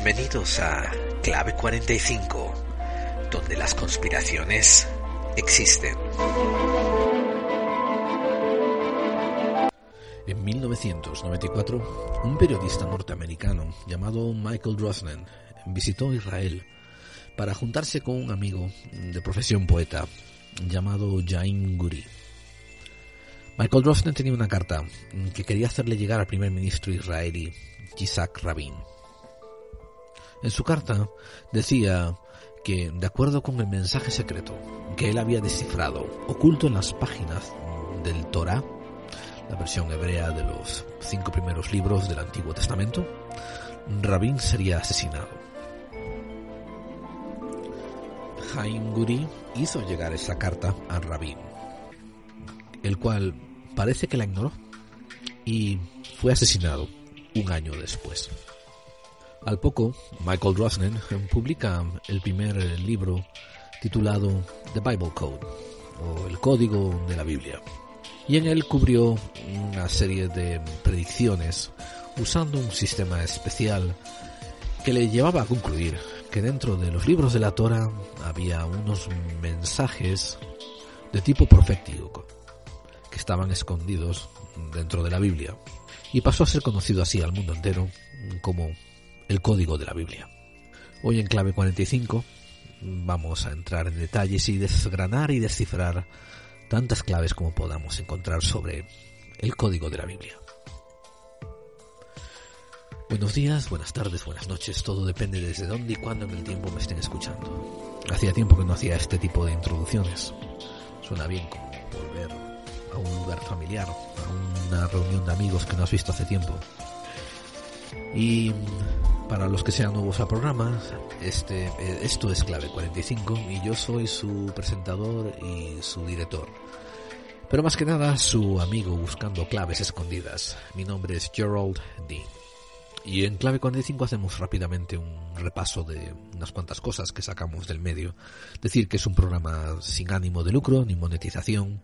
Bienvenidos a Clave 45, donde las conspiraciones existen. En 1994, un periodista norteamericano llamado Michael Drosnan visitó Israel para juntarse con un amigo de profesión poeta llamado Jaim Guri. Michael Drosnan tenía una carta que quería hacerle llegar al primer ministro israelí, Yitzhak Rabin. En su carta decía que, de acuerdo con el mensaje secreto que él había descifrado, oculto en las páginas del Torah, la versión hebrea de los cinco primeros libros del Antiguo Testamento, Rabin sería asesinado. Haim Guri hizo llegar esa carta a Rabin, el cual parece que la ignoró y fue asesinado un año después. Al poco, Michael Drosnan publica el primer libro titulado The Bible Code, o el Código de la Biblia, y en él cubrió una serie de predicciones usando un sistema especial que le llevaba a concluir que dentro de los libros de la Torah había unos mensajes de tipo profético que estaban escondidos dentro de la Biblia. Y pasó a ser conocido así al mundo entero como el código de la Biblia. Hoy en clave 45 vamos a entrar en detalles y desgranar y descifrar tantas claves como podamos encontrar sobre el código de la Biblia. Buenos días, buenas tardes, buenas noches, todo depende desde dónde y cuándo en el tiempo me estén escuchando. Hacía tiempo que no hacía este tipo de introducciones. Suena bien como volver a un lugar familiar, a una reunión de amigos que no has visto hace tiempo. Y para los que sean nuevos al programa, este, eh, esto es Clave 45 y yo soy su presentador y su director. Pero más que nada, su amigo buscando claves escondidas. Mi nombre es Gerald Dean. Y en Clave 45 hacemos rápidamente un repaso de unas cuantas cosas que sacamos del medio. Decir que es un programa sin ánimo de lucro ni monetización,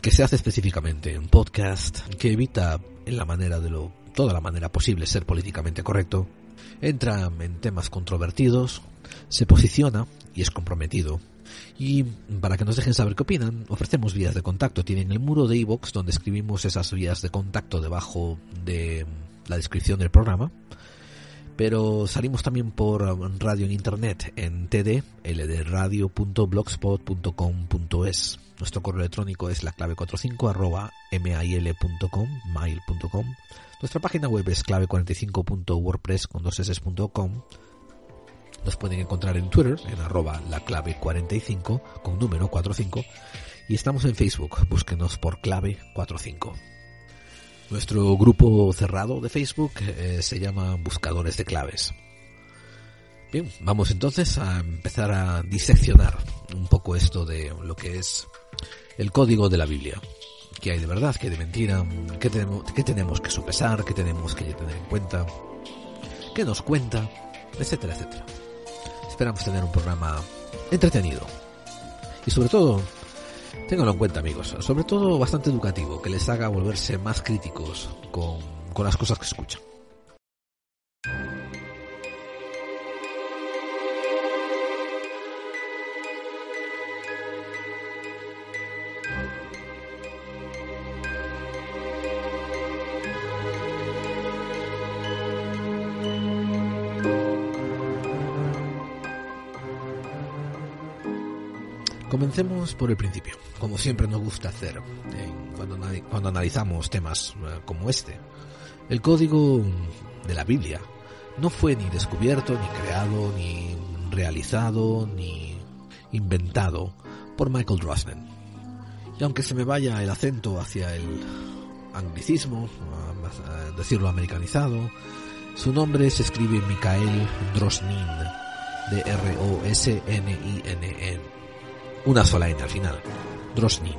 que se hace específicamente en podcast, que evita en la manera de lo, toda la manera posible ser políticamente correcto, entra en temas controvertidos, se posiciona y es comprometido. Y para que nos dejen saber qué opinan, ofrecemos vías de contacto. Tienen el muro de iVoox donde escribimos esas vías de contacto debajo de la descripción del programa. Pero salimos también por radio en internet en td, ldradio.blogspot.com.es. Nuestro correo electrónico es la clave 45 arroba mail.com, mail.com. Nuestra página web es clave45.wordpress con dos Nos pueden encontrar en Twitter en arroba la clave 45 con número 45 y estamos en Facebook, búsquenos por clave 45. Nuestro grupo cerrado de Facebook eh, se llama Buscadores de Claves. Bien, vamos entonces a empezar a diseccionar un poco esto de lo que es el código de la Biblia. ¿Qué hay de verdad? ¿Qué hay de mentira? ¿Qué tenemos, qué tenemos que sopesar? ¿Qué tenemos que tener en cuenta? ¿Qué nos cuenta? Etcétera, etcétera. Esperamos tener un programa entretenido. Y sobre todo, Ténganlo en cuenta, amigos. Sobre todo bastante educativo, que les haga volverse más críticos con, con las cosas que escuchan. Comencemos por el principio, como siempre nos gusta hacer cuando, cuando analizamos temas eh, como este. El código de la Biblia no fue ni descubierto, ni creado, ni realizado, ni inventado por Michael Drosnan. Y aunque se me vaya el acento hacia el anglicismo, a decirlo americanizado, su nombre se escribe Mikael Drosnin, de R-O-S-N-I-N-N una sola N al final, Drosnin.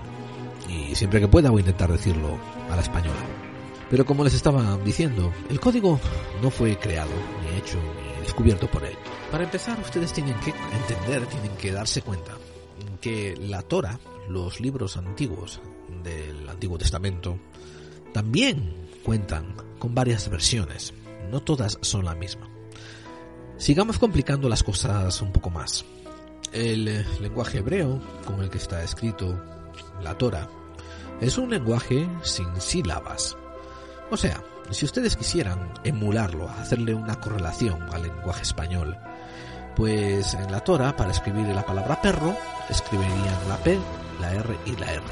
Y siempre que pueda voy a intentar decirlo a la española. Pero como les estaba diciendo, el código no fue creado, ni hecho, ni descubierto por él. Para empezar, ustedes tienen que entender, tienen que darse cuenta que la Torah, los libros antiguos del Antiguo Testamento, también cuentan con varias versiones. No todas son la misma. Sigamos complicando las cosas un poco más. El eh, lenguaje hebreo con el que está escrito la Torah es un lenguaje sin sílabas. O sea, si ustedes quisieran emularlo, hacerle una correlación al lenguaje español, pues en la Torah, para escribir la palabra perro, escribirían la P, la R y la R.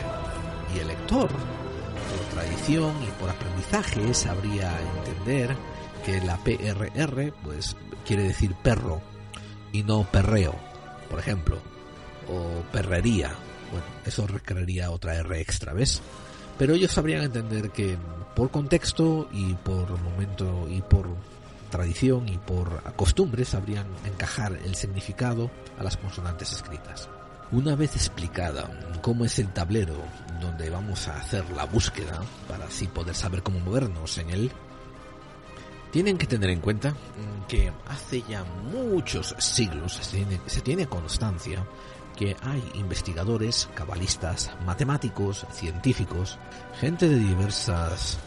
Y el lector, por tradición y por aprendizaje, sabría entender que la PRR, pues, quiere decir perro y no perreo, por ejemplo, o perrería. Bueno, eso requeriría otra R extra, ¿ves? Pero ellos sabrían entender que por contexto y por momento y por tradición y por costumbre sabrían encajar el significado a las consonantes escritas. Una vez explicada cómo es el tablero donde vamos a hacer la búsqueda para así poder saber cómo movernos en él, tienen que tener en cuenta que hace ya muchos siglos se tiene, constancia que hay investigadores, cabalistas, matemáticos, científicos, gente de diversas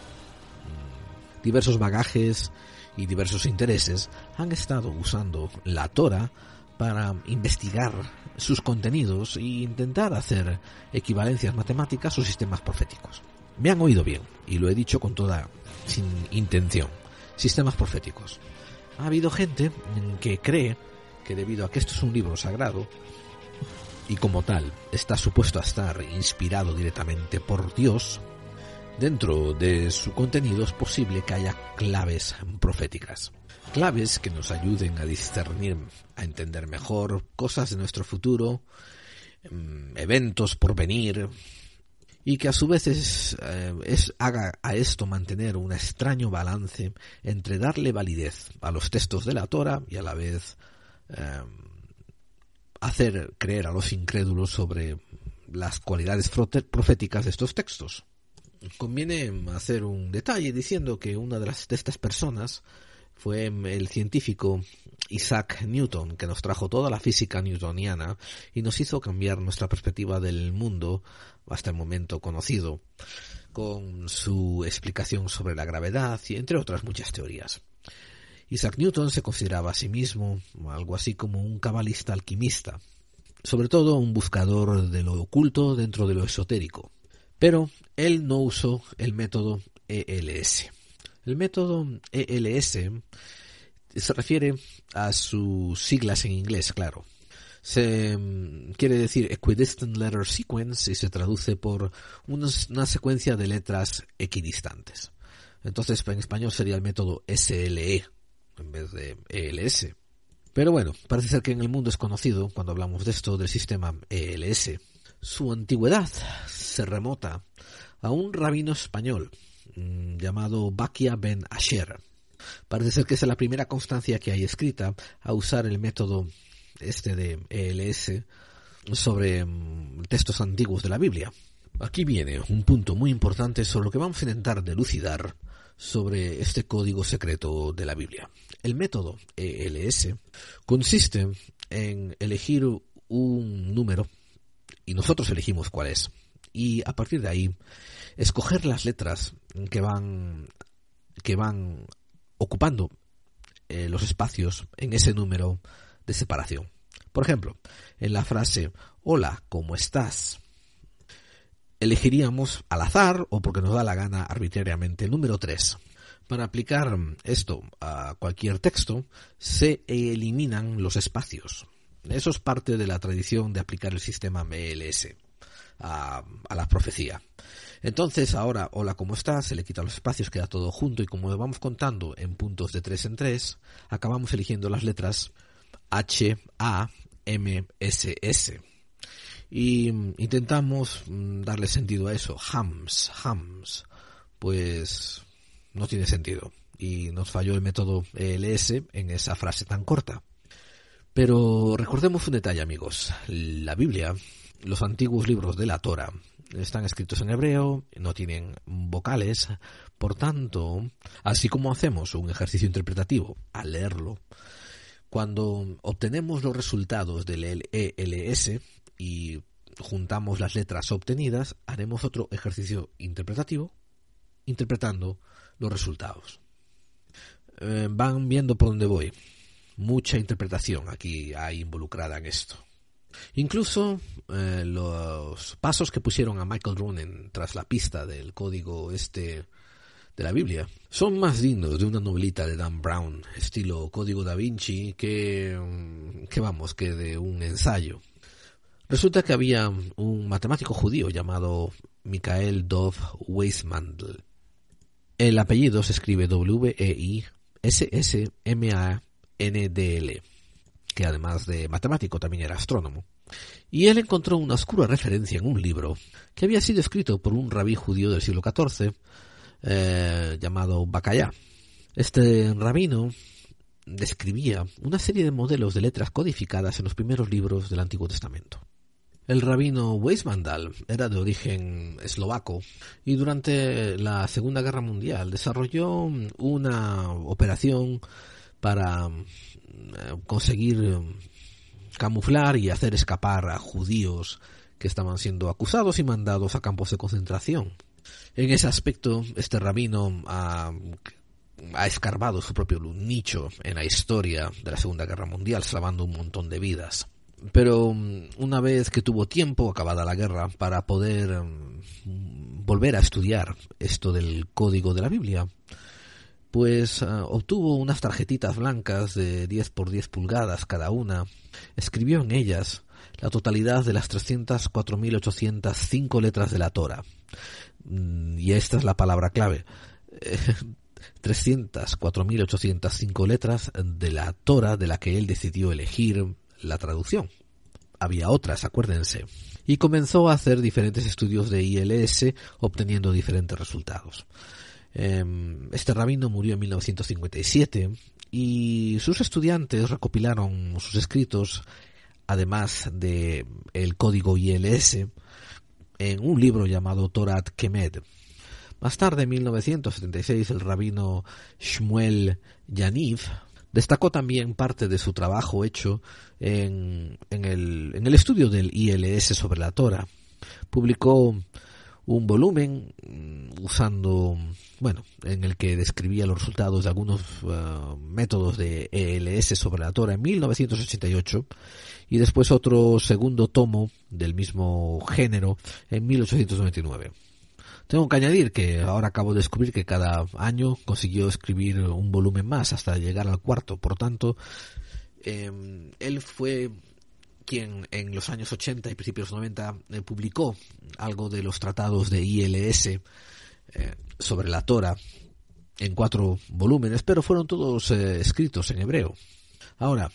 mm, diversos bagajes y diversos intereses han estado usando la Torah para investigar sus contenidos e intentar hacer equivalencias matemáticas o sistemas proféticos. Me han oído bien, y lo he dicho con toda sin intención. Sistemas proféticos. Ha habido gente que cree que debido a que esto es un libro sagrado, y como tal está supuesto a estar inspirado directamente por Dios, dentro de su contenido es posible que haya claves proféticas. Claves que nos ayuden a discernir, a entender mejor cosas de nuestro futuro, mm, eventos por venir, y que a su vez es, eh, haga a esto mantener un extraño balance entre darle validez a los textos de la Torah y a la vez eh, hacer creer a los incrédulos sobre las cualidades proféticas de estos textos. Conviene hacer un detalle diciendo que una de, las, de estas personas fue el científico Isaac Newton, que nos trajo toda la física newtoniana y nos hizo cambiar nuestra perspectiva del mundo hasta el momento conocido, con su explicación sobre la gravedad y entre otras muchas teorías. Isaac Newton se consideraba a sí mismo algo así como un cabalista alquimista, sobre todo un buscador de lo oculto dentro de lo esotérico. Pero él no usó el método ELS. El método ELS se refiere a sus siglas en inglés, claro. Se mm, quiere decir Equidistant Letter Sequence y se traduce por una secuencia de letras equidistantes. Entonces, en español sería el método SLE, en vez de ELS. Pero bueno, parece ser que en el mundo es conocido, cuando hablamos de esto, del sistema ELS. Su antigüedad se remota a un rabino español mm, llamado Bakia ben Asher. Parece ser que es la primera constancia que hay escrita a usar el método este de ELS sobre mm, textos antiguos de la Biblia. Aquí viene un punto muy importante sobre lo que vamos a intentar delucidar sobre este código secreto de la Biblia. El método ELS consiste en elegir un número y nosotros elegimos cuál es. Y a partir de ahí, escoger las letras que van, que van ocupando eh, los espacios en ese número de separación. Por ejemplo, en la frase Hola, ¿cómo estás? elegiríamos al azar o porque nos da la gana arbitrariamente el número 3. Para aplicar esto a cualquier texto, se eliminan los espacios. Eso es parte de la tradición de aplicar el sistema MLS a, la profecía. Entonces, ahora, hola, ¿cómo estás? Se le quita los espacios, queda todo junto y como vamos contando en puntos de 3 en 3, acabamos eligiendo las letras H, A, M, S, S y intentamos mm, darle sentido a eso. Hams, hams. Pues no tiene sentido. Y nos falló el método ELS en esa frase tan corta. Pero recordemos un detalle, amigos. La Biblia, los antiguos libros de la Torah, están escritos en hebreo, no tienen vocales, por tanto, así como hacemos un ejercicio interpretativo al leerlo, cuando obtenemos los resultados del ELS, y juntamos las letras obtenidas, haremos otro ejercicio interpretativo interpretando los resultados. Eh, van viendo por dónde voy. mucha interpretación aquí hay involucrada en esto. Incluso eh, los pasos que pusieron a Michael Ronen tras la pista del código este de la Biblia son más dignos de una novelita de Dan Brown, estilo Código da Vinci, que, mm, que vamos, que de un ensayo. Resulta que había un matemático judío llamado Michael Dov Weismandl. El apellido se escribe W-E-I-S-S-M-A-N-D-L, que además de matemático también era astrónomo. Y él encontró una oscura referencia en un libro que había sido escrito por un rabí judío del siglo XIV eh, llamado Bacallá. Este rabino describía una serie de modelos de letras codificadas en los primeros libros del Antiguo Testamento. El rabino Weismandal era de origen eslovaco y durante la Segunda Guerra Mundial desarrolló una operación para eh, conseguir camuflar y hacer escapar a judíos que estaban siendo acusados y mandados a campos de concentración. En ese aspecto, este rabino ha, escarbado su propio nicho en la historia de la Segunda Guerra Mundial, salvando un montón de vidas. Pero mm, una vez que tuvo tiempo, acabada la guerra, para poder mm, volver a estudiar esto del código de la Biblia, pues ah, obtuvo unas tarjetitas blancas de 10 por 10 pulgadas cada una, escribió en ellas la totalidad de las 304.805 letras de la Torah. Mm, y esta es la palabra clave. 304.805 letras de la Torah de la que él decidió elegir la traducción. Había otras, acuérdense. Y comenzó a hacer diferentes estudios de ILS obteniendo diferentes resultados. Em, este rabino murió en 1957 y sus estudiantes recopilaron sus escritos, además de el código ILS, en un libro llamado Torat Kemed. Más tarde, en 1976, el rabino Shmuel Yaniv destacó también parte de su trabajo hecho en, en, el, en el estudio del ILS sobre la Torah. Publicó un volumen mm, usando, bueno, en el que describía los resultados de algunos uh, métodos de ELS sobre la Torah en 1988 y después otro segundo tomo del mismo género en 1899. Tengo que añadir que ahora acabo de descubrir que cada año consiguió escribir un volumen más hasta llegar al cuarto. Por tanto, eh, él fue quien en los años 80 y principios 90 eh, publicó algo de los tratados de ILS eh, sobre la Torah en cuatro volúmenes, pero fueron todos eh, escritos en hebreo. Ahora,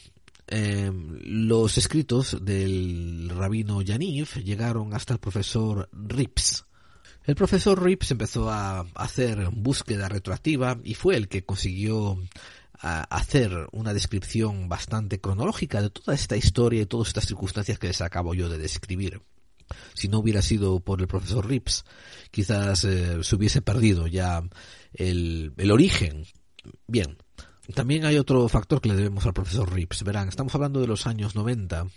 los escritos del rabino Yaniv llegaron hasta el profesor Rips. El profesor Rips empezó a hacer búsqueda retroactiva y fue el que consiguió hacer una descripción bastante cronológica de toda esta historia y todas estas circunstancias que les acabo yo de describir. Si no hubiera sido por el profesor Rips, quizás eh, se hubiese perdido ya el origen. Bien, también hay otro factor que le debemos al profesor Rips. Verán, estamos hablando de los años 90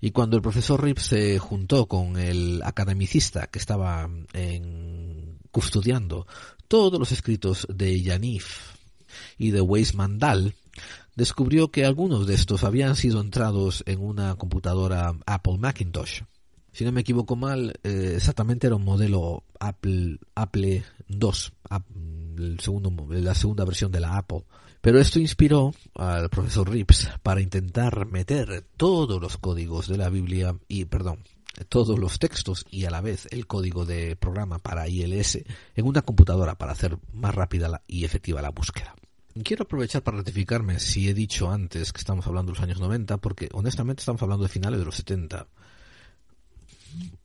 y cuando el profesor Rips se juntó con el academicista que estaba en, custodiando todos los escritos de Yanif, y de Weismandal, descubrió que algunos de estos habían sido entrados en una computadora Apple Macintosh. Si no me equivoco mal, eh, exactamente era un modelo Apple, Apple II, la segunda versión de la Apple. Pero esto inspiró al profesor Rips para intentar meter todos los códigos de la Biblia y, perdón, todos los textos y a la vez el código de programa para ILS en una computadora para hacer más rápida y efectiva la búsqueda. Quiero aprovechar para ratificarme si he dicho antes que estamos hablando de los años 90, porque honestamente estamos hablando de finales de los 70.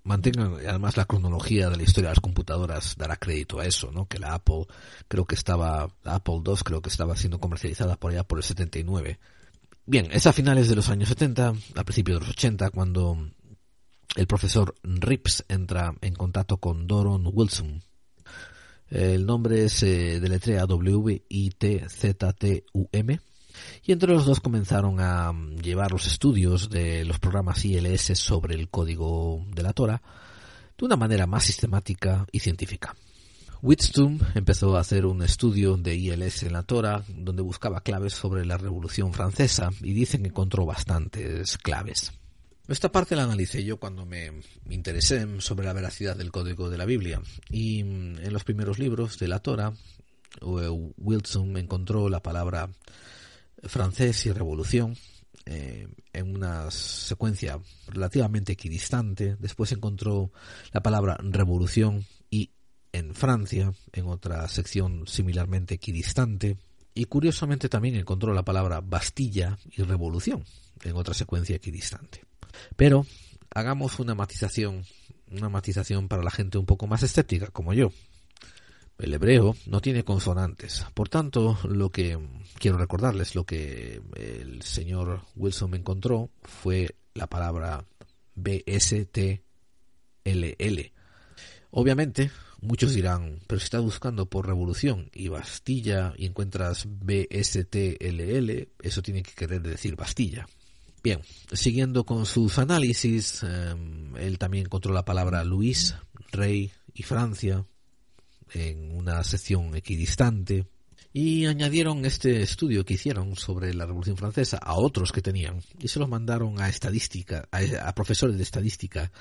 Mantengan además la cronología de la historia de las computadoras, dará crédito a eso, ¿no? Que la Apple creo que estaba, la Apple II creo que estaba siendo comercializada por allá por el 79. Bien, es a finales de los años 70, a principios de los 80, cuando el profesor Rips entra en contacto con Doron Wilson, el nombre se deletrea W-I-T-Z-T-U-M. Y entre los dos comenzaron a llevar los estudios de los programas ILS sobre el código de la Torah de una manera más sistemática y científica. Whitstone empezó a hacer un estudio de ILS en la Torah donde buscaba claves sobre la Revolución Francesa y dicen que encontró bastantes claves. Esta parte la analicé yo cuando me interesé sobre la veracidad del código de la Biblia y en los primeros libros de la Torah Wilson encontró la palabra francés y revolución eh, en una secuencia relativamente equidistante. Después encontró la palabra revolución y en Francia, en otra sección similarmente equidistante. Y curiosamente también encontró la palabra Bastilla y revolución en otra secuencia equidistante. Pero hagamos una matización, una matización para la gente un poco más escéptica como yo. El hebreo no tiene consonantes. Por tanto, lo que quiero recordarles, lo que el señor Wilson me encontró fue la palabra BSTLL. Obviamente, muchos dirán, pero si estás buscando por revolución y Bastilla y encuentras BSTLL, eso tiene que querer decir Bastilla. Bien, siguiendo con sus análisis, em, él también encontró la palabra Luis, rey y Francia, en una sección equidistante y añadieron este estudio que hicieron sobre la Revolución Francesa a otros que tenían y se los mandaron a estadística, a, profesores de estadística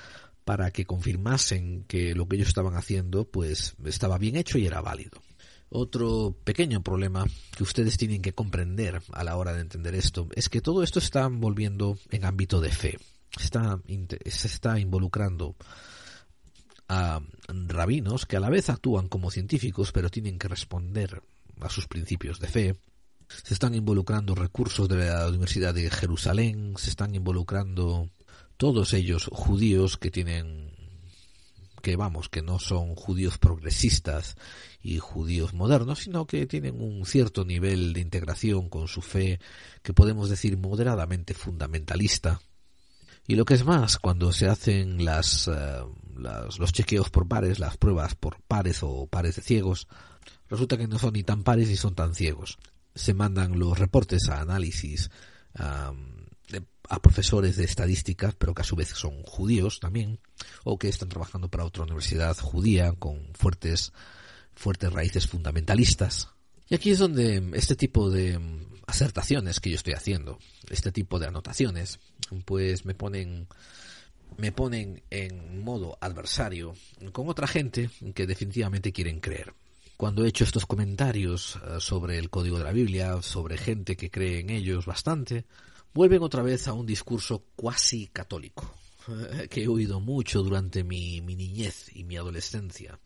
para que confirmasen que lo que ellos estaban haciendo pues estaba bien hecho y era válido. Otro pequeño problema que ustedes tienen que comprender a la hora de entender esto es que todo esto está volviendo en ámbito de fe. Está, se está involucrando a rabinos que a la vez actúan como científicos pero tienen que responder a sus principios de fe. Se están involucrando recursos de la Universidad de Jerusalén, se están involucrando todos ellos judíos que tienen que vamos, que no son judíos progresistas y judíos modernos, sino que tienen un cierto nivel de integración con su fe que podemos decir moderadamente fundamentalista. Y lo que es más, cuando se hacen las eh, los chequeos por pares, las pruebas por pares o pares de ciegos, resulta que no son ni tan pares ni son tan ciegos. Se mandan los reportes a análisis a profesores de estadística, pero que a su vez son judíos también, o que están trabajando para otra universidad judía con fuertes, fuertes raíces fundamentalistas. Y aquí es donde este tipo de acertaciones que yo estoy haciendo, este tipo de anotaciones, pues me ponen me ponen en modo adversario con otra gente que definitivamente quieren creer. Cuando he hecho estos comentarios eh, sobre el código de la Biblia, sobre gente que cree en ellos bastante, vuelven otra vez a un discurso cuasi católico, que he oído mucho durante mi niñez y mi adolescencia,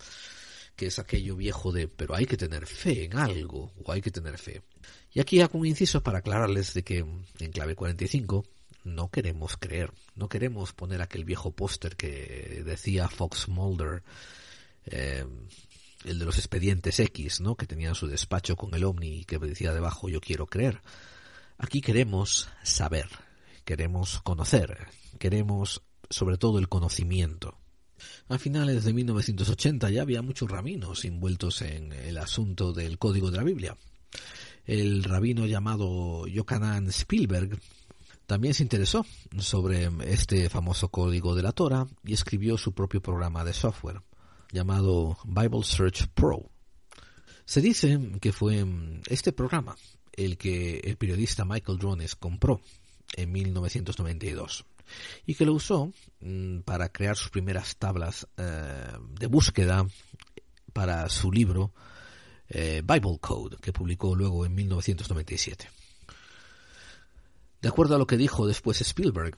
que es aquello viejo de pero hay que tener fe en algo, o hay que tener fe. Y aquí hago un inciso para aclararles de que en clave 45 no queremos creer, no queremos poner aquel viejo póster que decía Fox Mulder, eh, el de los expedientes X, ¿no? que tenía su despacho con el Omni y que decía debajo yo quiero creer. Aquí queremos saber, queremos conocer, queremos sobre todo el conocimiento. A finales de 1980 ya había muchos rabinos envueltos en el asunto del código de la Biblia. El rabino llamado Yochanan Spielberg también se interesó sobre este famoso código de la Torah y escribió su propio programa de software llamado Bible Search Pro. Se dice que fue este programa el que el periodista Michael Drones compró en 1992 y que lo usó mm, para crear sus primeras tablas eh, de búsqueda para su libro eh, Bible Code que publicó luego en 1997. De acuerdo a lo que dijo después Spielberg,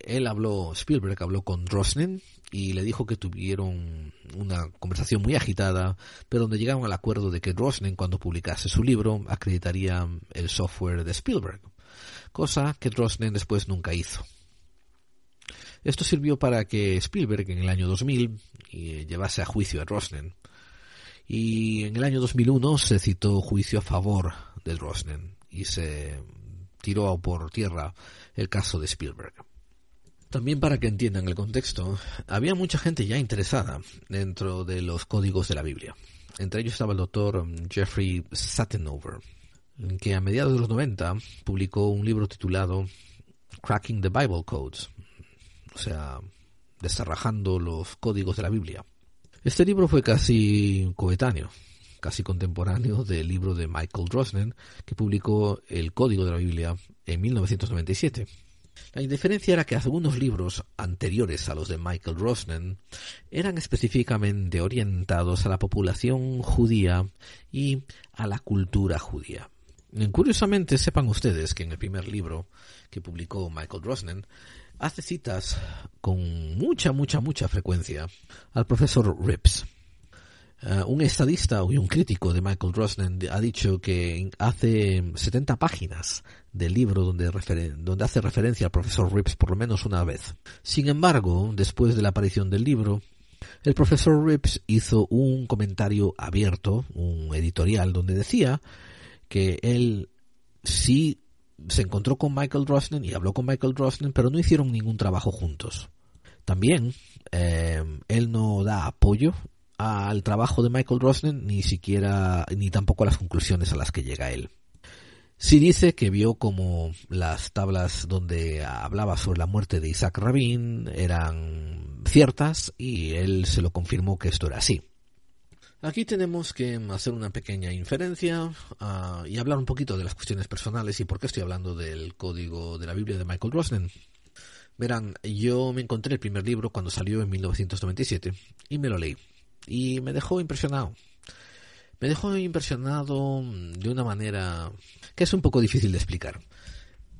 él habló, Spielberg habló con Drosnin y le dijo que tuvieron una conversación muy agitada, pero donde llegaron al acuerdo de que Drosnin cuando publicase su libro acreditaría el software de Spielberg, cosa que Drosnin después nunca hizo. Esto sirvió para que Spielberg en el año 2000 eh, llevase a juicio a Drosnin y en el año 2001 se citó juicio a favor de Drosnin y se tiró por tierra el caso de Spielberg. También para que entiendan el contexto, había mucha gente ya interesada dentro de los códigos de la Biblia. Entre ellos estaba el doctor Jeffrey Sattenover, que a mediados de los 90 publicó un libro titulado Cracking the Bible Codes, o sea, desarrajando los códigos de la Biblia. Este libro fue casi coetáneo, casi contemporáneo del libro de Michael Drosnin, que publicó El Código de la Biblia en 1997. La indiferencia era que algunos libros anteriores a los de Michael Drosnin eran específicamente orientados a la población judía y a la cultura judía. Curiosamente, sepan ustedes que en el primer libro que publicó Michael Drosnin hace citas con mucha, mucha, mucha frecuencia al profesor Rips. Eh, un estadista y un crítico de Michael Drosnin ha dicho que hace 70 páginas del libro donde, donde hace referencia al profesor Rips por lo menos una vez. Sin embargo, después de la aparición del libro, el profesor Rips hizo un comentario abierto, un editorial, donde decía que él sí se encontró con Michael Drosnin y habló con Michael Drosnin, pero no hicieron ningún trabajo juntos. También eh, él no da apoyo al trabajo de Michael Drosnin ni siquiera ni tampoco a las conclusiones a las que llega él. Sí dice que vio como las tablas donde hablaba sobre la muerte de Isaac Rabin eran ciertas y él se lo confirmó que esto era así. Aquí tenemos que hacer una pequeña inferencia uh, y hablar un poquito de las cuestiones personales y por qué estoy hablando del código de la Biblia de Michael Drosnin. Verán, yo me encontré el primer libro cuando salió en 1997 y me lo leí y me dejó impresionado. Me dejó impresionado de una manera que es un poco difícil de explicar.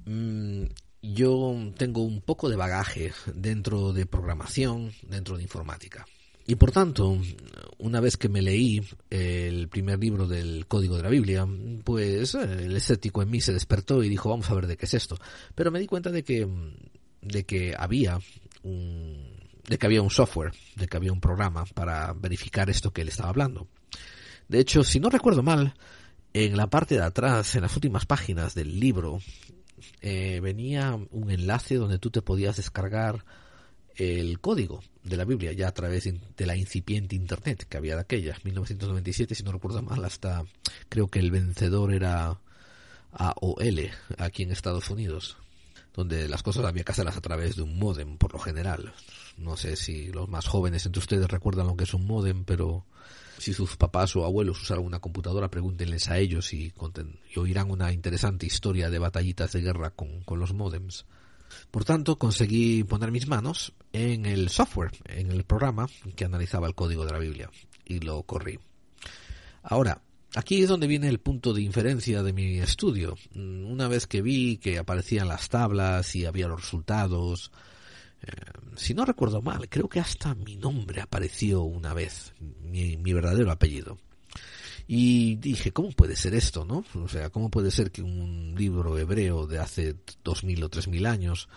Mm, yo tengo un poco de bagaje dentro de programación, dentro de informática. Y por tanto, una vez que me leí el primer libro del Código de la Biblia, pues eh, el escéptico en mí se despertó y dijo, vamos a ver de qué es esto. Pero me di cuenta de que, de que había un, de que había un software, de que había un programa para verificar esto que él estaba hablando. De hecho, si no recuerdo mal, en la parte de atrás, en las últimas páginas del libro, eh, venía un enlace donde tú te podías descargar el código de la Biblia ya a través de la incipiente Internet que había de aquella, 1997, si no recuerdo mal, hasta creo que el vencedor era AOL aquí en Estados Unidos, donde las cosas había que hacerlas a través de un modem por lo general. No sé si los más jóvenes entre ustedes recuerdan lo que es un modem, pero si sus papás o abuelos usaron una computadora, pregúntenles a ellos y, y oirán una interesante historia de batallitas de guerra con, con los modems. Por tanto, conseguí poner mis manos en el software, en el programa que analizaba el código de la Biblia y lo corrí. Ahora, aquí es donde viene el punto de inferencia de mi estudio. Una vez que vi que aparecían las tablas y había los resultados, eh, si no recuerdo mal, creo que hasta mi nombre apareció una vez, mi, mi verdadero apellido. Y dije, ¿cómo puede ser esto, no? O sea, ¿cómo puede ser que un libro hebreo de hace dos mil o tres mil años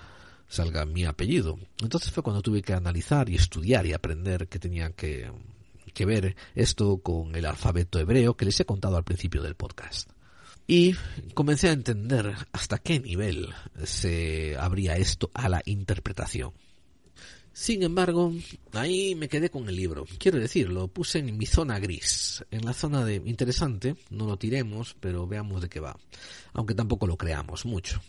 salga mi apellido? Entonces fue cuando tuve que analizar y estudiar y aprender que tenía que, que ver esto con el alfabeto hebreo que les he contado al principio del podcast. Y comencé a entender hasta qué nivel se abría esto a la interpretación. Sin embargo, ahí me quedé con el libro. Quiero decir, lo puse en mi zona gris, en la zona de interesante, no lo tiremos, pero veamos de qué va. Aunque tampoco lo creamos mucho.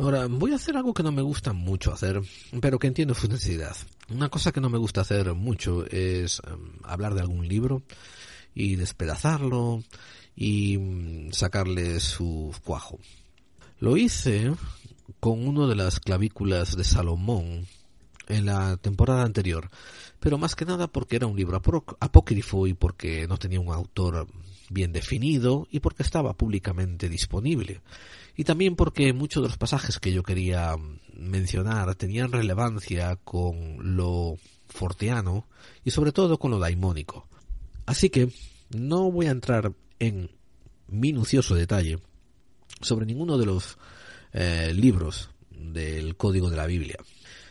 Ahora, voy a hacer algo que no me gusta mucho hacer, pero que entiendo su necesidad. Una cosa que no me gusta hacer mucho es em, hablar de algún libro y despedazarlo y mm, sacarle su cuajo. Lo hice con uno de las clavículas de Salomón en la temporada anterior, pero más que nada porque era un libro apócrifo y porque no tenía un autor bien definido y porque estaba públicamente disponible. Y también porque muchos de los pasajes que yo quería mencionar tenían relevancia con lo forteano y sobre todo con lo daimónico. Así que no voy a entrar en minucioso detalle sobre ninguno de los eh, libros del código de la Biblia.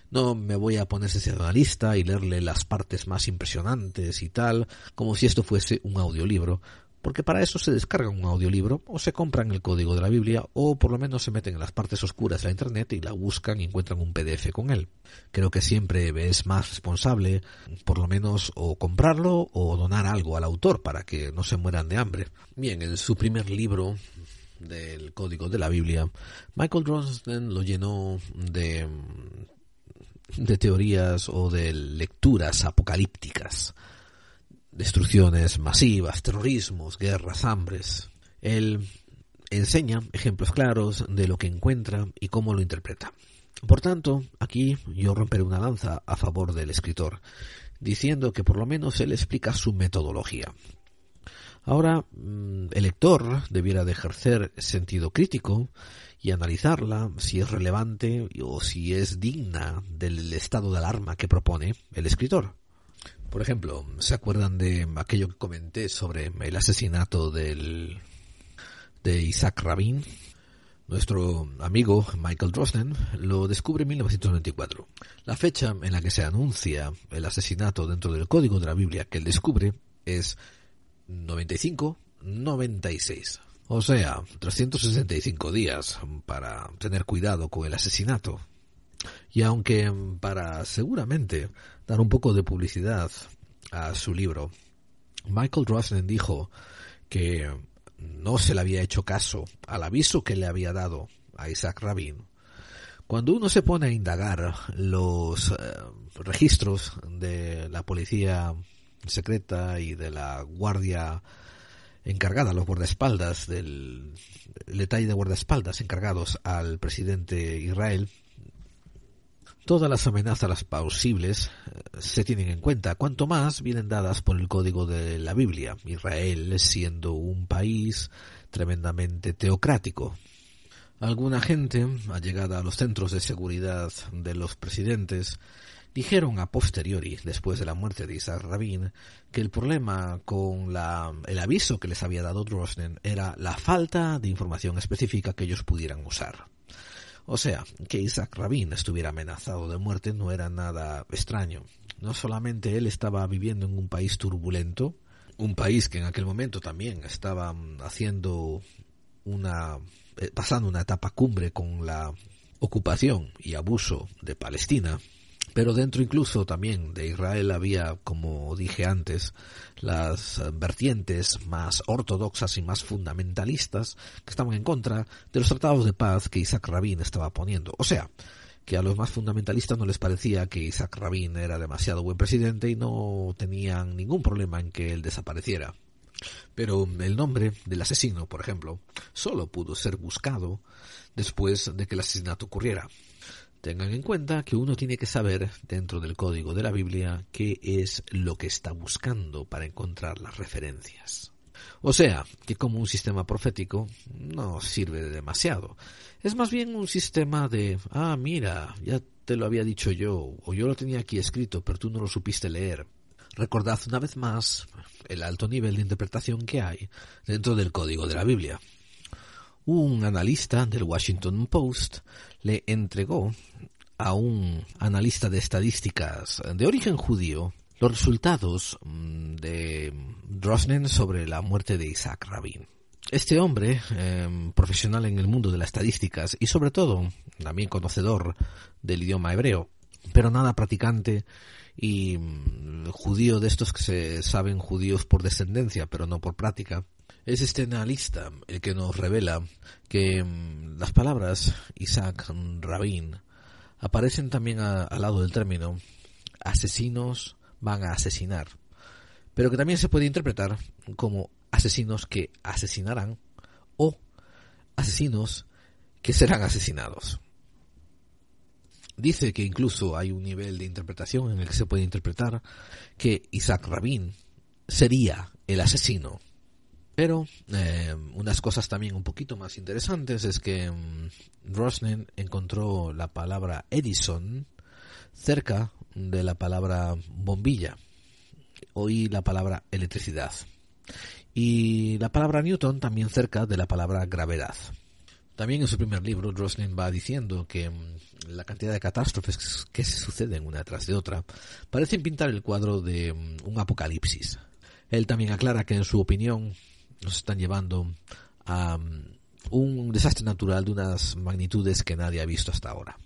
No me voy a poner sensacionalista y leerle las partes más impresionantes y tal, como si esto fuese un audiolibro, porque para eso se descarga un audiolibro o se compran el código de la Biblia o por lo menos se meten en las partes oscuras de la Internet y la buscan y encuentran un PDF con él. Creo que siempre es más responsable por lo menos o comprarlo o donar algo al autor para que no se mueran de hambre. Bien, en su primer libro del código de la Biblia, Michael Drosden lo llenó de de teorías o de lecturas apocalípticas. Destrucciones masivas, terrorismos, guerras, hambres. Él enseña ejemplos claros de lo que encuentra y cómo lo interpreta. Por tanto, aquí yo romperé una lanza a favor del escritor, diciendo que por lo menos él explica su metodología. Ahora, mm, el lector debiera de ejercer sentido crítico y analizarla si es relevante o si es digna del estado de alarma que propone el escritor. Por ejemplo, ¿se acuerdan de aquello que comenté sobre el asesinato del, de Isaac Rabin? Nuestro amigo Michael Drosnin lo descubre en 1994. La fecha en la que se anuncia el asesinato dentro del código de la Biblia que él descubre es 95-96. O sea, 365 días para tener cuidado con el asesinato. Y aunque para seguramente dar un poco de publicidad a su libro, Michael Drosnin dijo que no se le había hecho caso al aviso que le había dado a Isaac Rabin. Cuando uno se pone a indagar los eh, registros de la policía secreta y de la guardia encargada, los guardaespaldas del detalle de guardaespaldas encargados al presidente Israel, Todas las amenazas posibles eh, se tienen en cuenta, cuanto más vienen dadas por el código de la Biblia, Israel siendo un país tremendamente teocrático. Alguna gente, allegada a los centros de seguridad de los presidentes, dijeron a posteriori, después de la muerte de Isaac Rabin, que el problema con la, el aviso que les había dado Drosnen era la falta de información específica que ellos pudieran usar. O sea, que Isaac Rabin estuviera amenazado de muerte no era nada extraño. No solamente él estaba viviendo en un país turbulento, un país que en aquel momento también estaba mm, haciendo una eh, pasando una etapa cumbre con la ocupación y abuso de Palestina, pero dentro incluso también de Israel había, como dije antes, las vertientes más ortodoxas y más fundamentalistas que estaban en contra de los tratados de paz que Isaac Rabin estaba poniendo. O sea, que a los más fundamentalistas no les parecía que Isaac Rabin era demasiado buen presidente y no tenían ningún problema en que él desapareciera. Pero el nombre del asesino, por ejemplo, solo pudo ser buscado después de que el asesinato ocurriera. Tengan en cuenta que uno tiene que saber dentro del código de la Biblia qué es lo que está buscando para encontrar las referencias. O sea, que como un sistema profético no sirve de demasiado. Es más bien un sistema de, ah, mira, ya te lo había dicho yo, o yo lo tenía aquí escrito, pero tú no lo supiste leer. Recordad una vez más el alto nivel de interpretación que hay dentro del código de la Biblia un analista del Washington Post le entregó a un analista de estadísticas de origen judío los resultados mm, de Drosnin sobre la muerte de Isaac Rabin. Este hombre, em, profesional en el mundo de las estadísticas y sobre todo también conocedor del idioma hebreo, pero nada practicante y mm, judío de estos que se saben judíos por descendencia, pero no por práctica, es este analista el que nos revela que mm, las palabras Isaac Rabin aparecen también al lado del término asesinos van a asesinar, pero que también se puede interpretar como asesinos que asesinarán o asesinos que serán asesinados. Dice que incluso hay un nivel de interpretación en el que se puede interpretar que Isaac Rabin sería el asesino pero eh, unas cosas también un poquito más interesantes es que um, encontró la palabra Edison cerca de la palabra bombilla oí la palabra electricidad y la palabra Newton también cerca de la palabra gravedad. También en su primer libro, Drosnin va diciendo que la cantidad de catástrofes que se suceden una tras de otra parecen pintar el cuadro de un apocalipsis. Él también aclara que en su opinión nos están llevando a um, un desastre natural de unas magnitudes que nadie ha visto hasta ahora.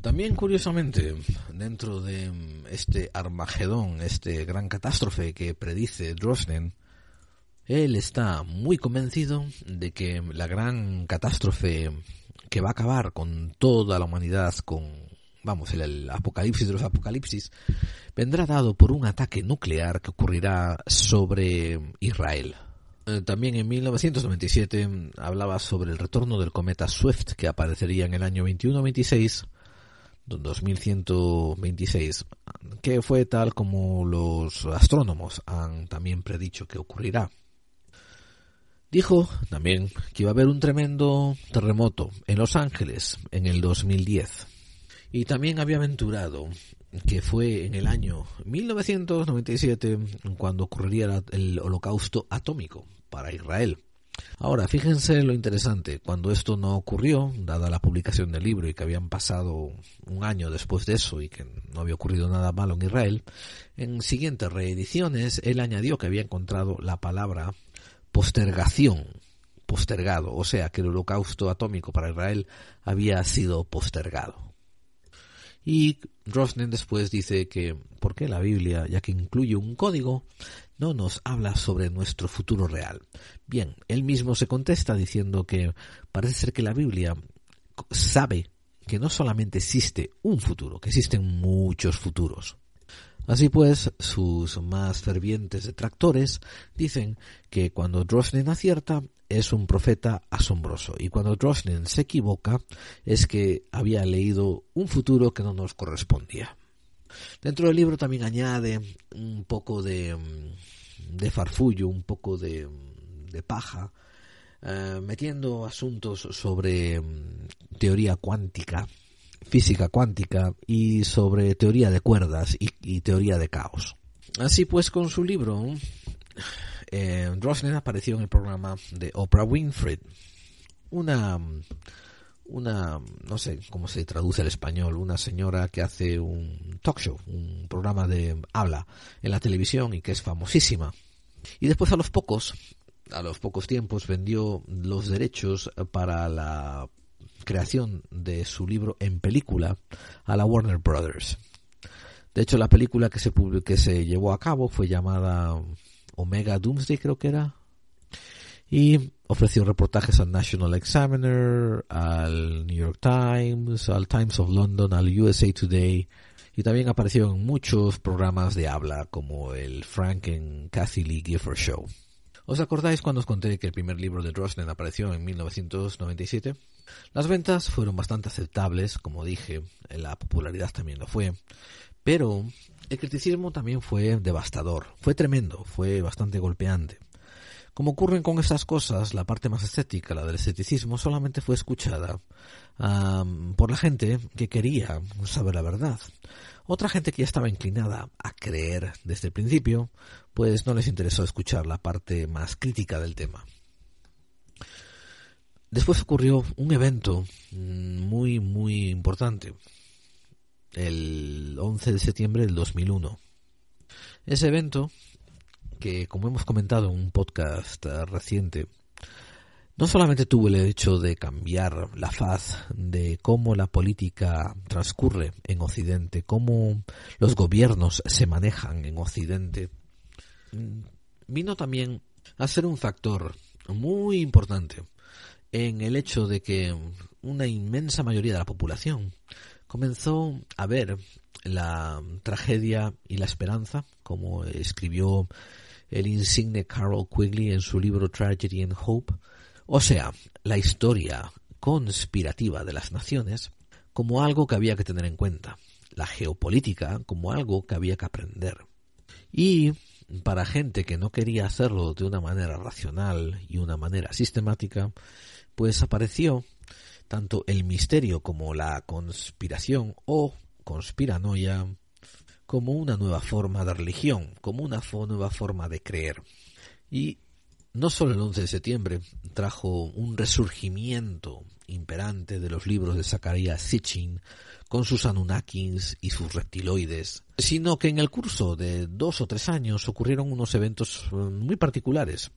También, curiosamente, dentro de um, este Armagedón, este gran catástrofe que predice Drosnen, él está muy convencido de que la gran catástrofe que va a acabar con toda la humanidad, con vamos, el, apocalipsis de los apocalipsis, vendrá dado por un ataque nuclear que ocurrirá sobre Israel. Eh, también en 1997 hablaba sobre el retorno del cometa Swift que aparecería en el año 2126 2126, que fue tal como los astrónomos han también predicho que ocurrirá. Dijo también que iba a haber un tremendo terremoto en Los Ángeles en el 2010. Y también había aventurado que fue en el año 1997 cuando ocurriría el holocausto atómico para Israel. Ahora, fíjense lo interesante, cuando esto no ocurrió, dada la publicación del libro y que habían pasado un año después de eso y que no había ocurrido nada malo en Israel, en siguientes reediciones él añadió que había encontrado la palabra postergación, postergado, o sea que el holocausto atómico para Israel había sido postergado. Y Rosnen después dice que, ¿por qué la Biblia, ya que incluye un código, no nos habla sobre nuestro futuro real? Bien, él mismo se contesta diciendo que parece ser que la Biblia sabe que no solamente existe un futuro, que existen muchos futuros. Así pues, sus más fervientes detractores dicen que cuando Drosnin acierta es un profeta asombroso y cuando Drosnin se equivoca es que había leído un futuro que no nos correspondía. Dentro del libro también añade un poco de, de farfullo, un poco de, de paja, eh, metiendo asuntos sobre mm, teoría cuántica física cuántica y sobre teoría de cuerdas y, teoría de caos. Así pues, con su libro, eh, apareció en el programa de Oprah Winfrey, una, una, no sé cómo se traduce al español, una señora que hace un talk show, un programa de habla en la televisión y que es famosísima. Y después a los pocos, a los pocos tiempos vendió los derechos para la creación de su libro en película a la Warner Brothers. De hecho, la película que se, que se llevó a cabo fue llamada Omega Doomsday, creo que era. Y ofreció reportajes al National Examiner, al New York Times, al Times of London, al USA Today. Y también apareció en muchos programas de habla como el Frank and Kathy Lee Gifford Show. ¿Os acordáis cuando os conté que el primer libro de Drosnin apareció en 1997? Las ventas fueron bastante aceptables, como dije, la popularidad también lo fue, pero el criticismo también fue devastador, fue tremendo, fue bastante golpeante. Como ocurren con estas cosas, la parte más estética, la del escepticismo, solamente fue escuchada por la gente que quería saber la verdad. Otra gente que ya estaba inclinada a creer desde el principio, pues no les interesó escuchar la parte más crítica del tema. Después ocurrió un evento muy, muy importante, el 11 de septiembre del 2001. Ese evento, que como hemos comentado en un podcast reciente, no solamente tuvo el hecho de cambiar la faz de cómo la política transcurre en Occidente, cómo los gobiernos se manejan en Occidente, vino también a ser un factor muy importante en el hecho de que una inmensa mayoría de la población comenzó a ver la tragedia y la esperanza, como escribió el insigne Carol Quigley en su libro Tragedy and Hope, o sea, la historia conspirativa de las naciones, como algo que había que tener en cuenta, la geopolítica como algo que había que aprender. Y para gente que no quería hacerlo de una manera racional y una manera sistemática, pues apareció tanto el misterio como la conspiración o conspiranoia como una nueva forma de religión, como una nueva forma de creer. Y no solo el 11 de septiembre trajo un resurgimiento imperante de los libros de Zacharias Sitchin con sus Anunnakins y sus reptiloides, sino que en el curso de dos o tres años ocurrieron unos eventos eh, muy particulares.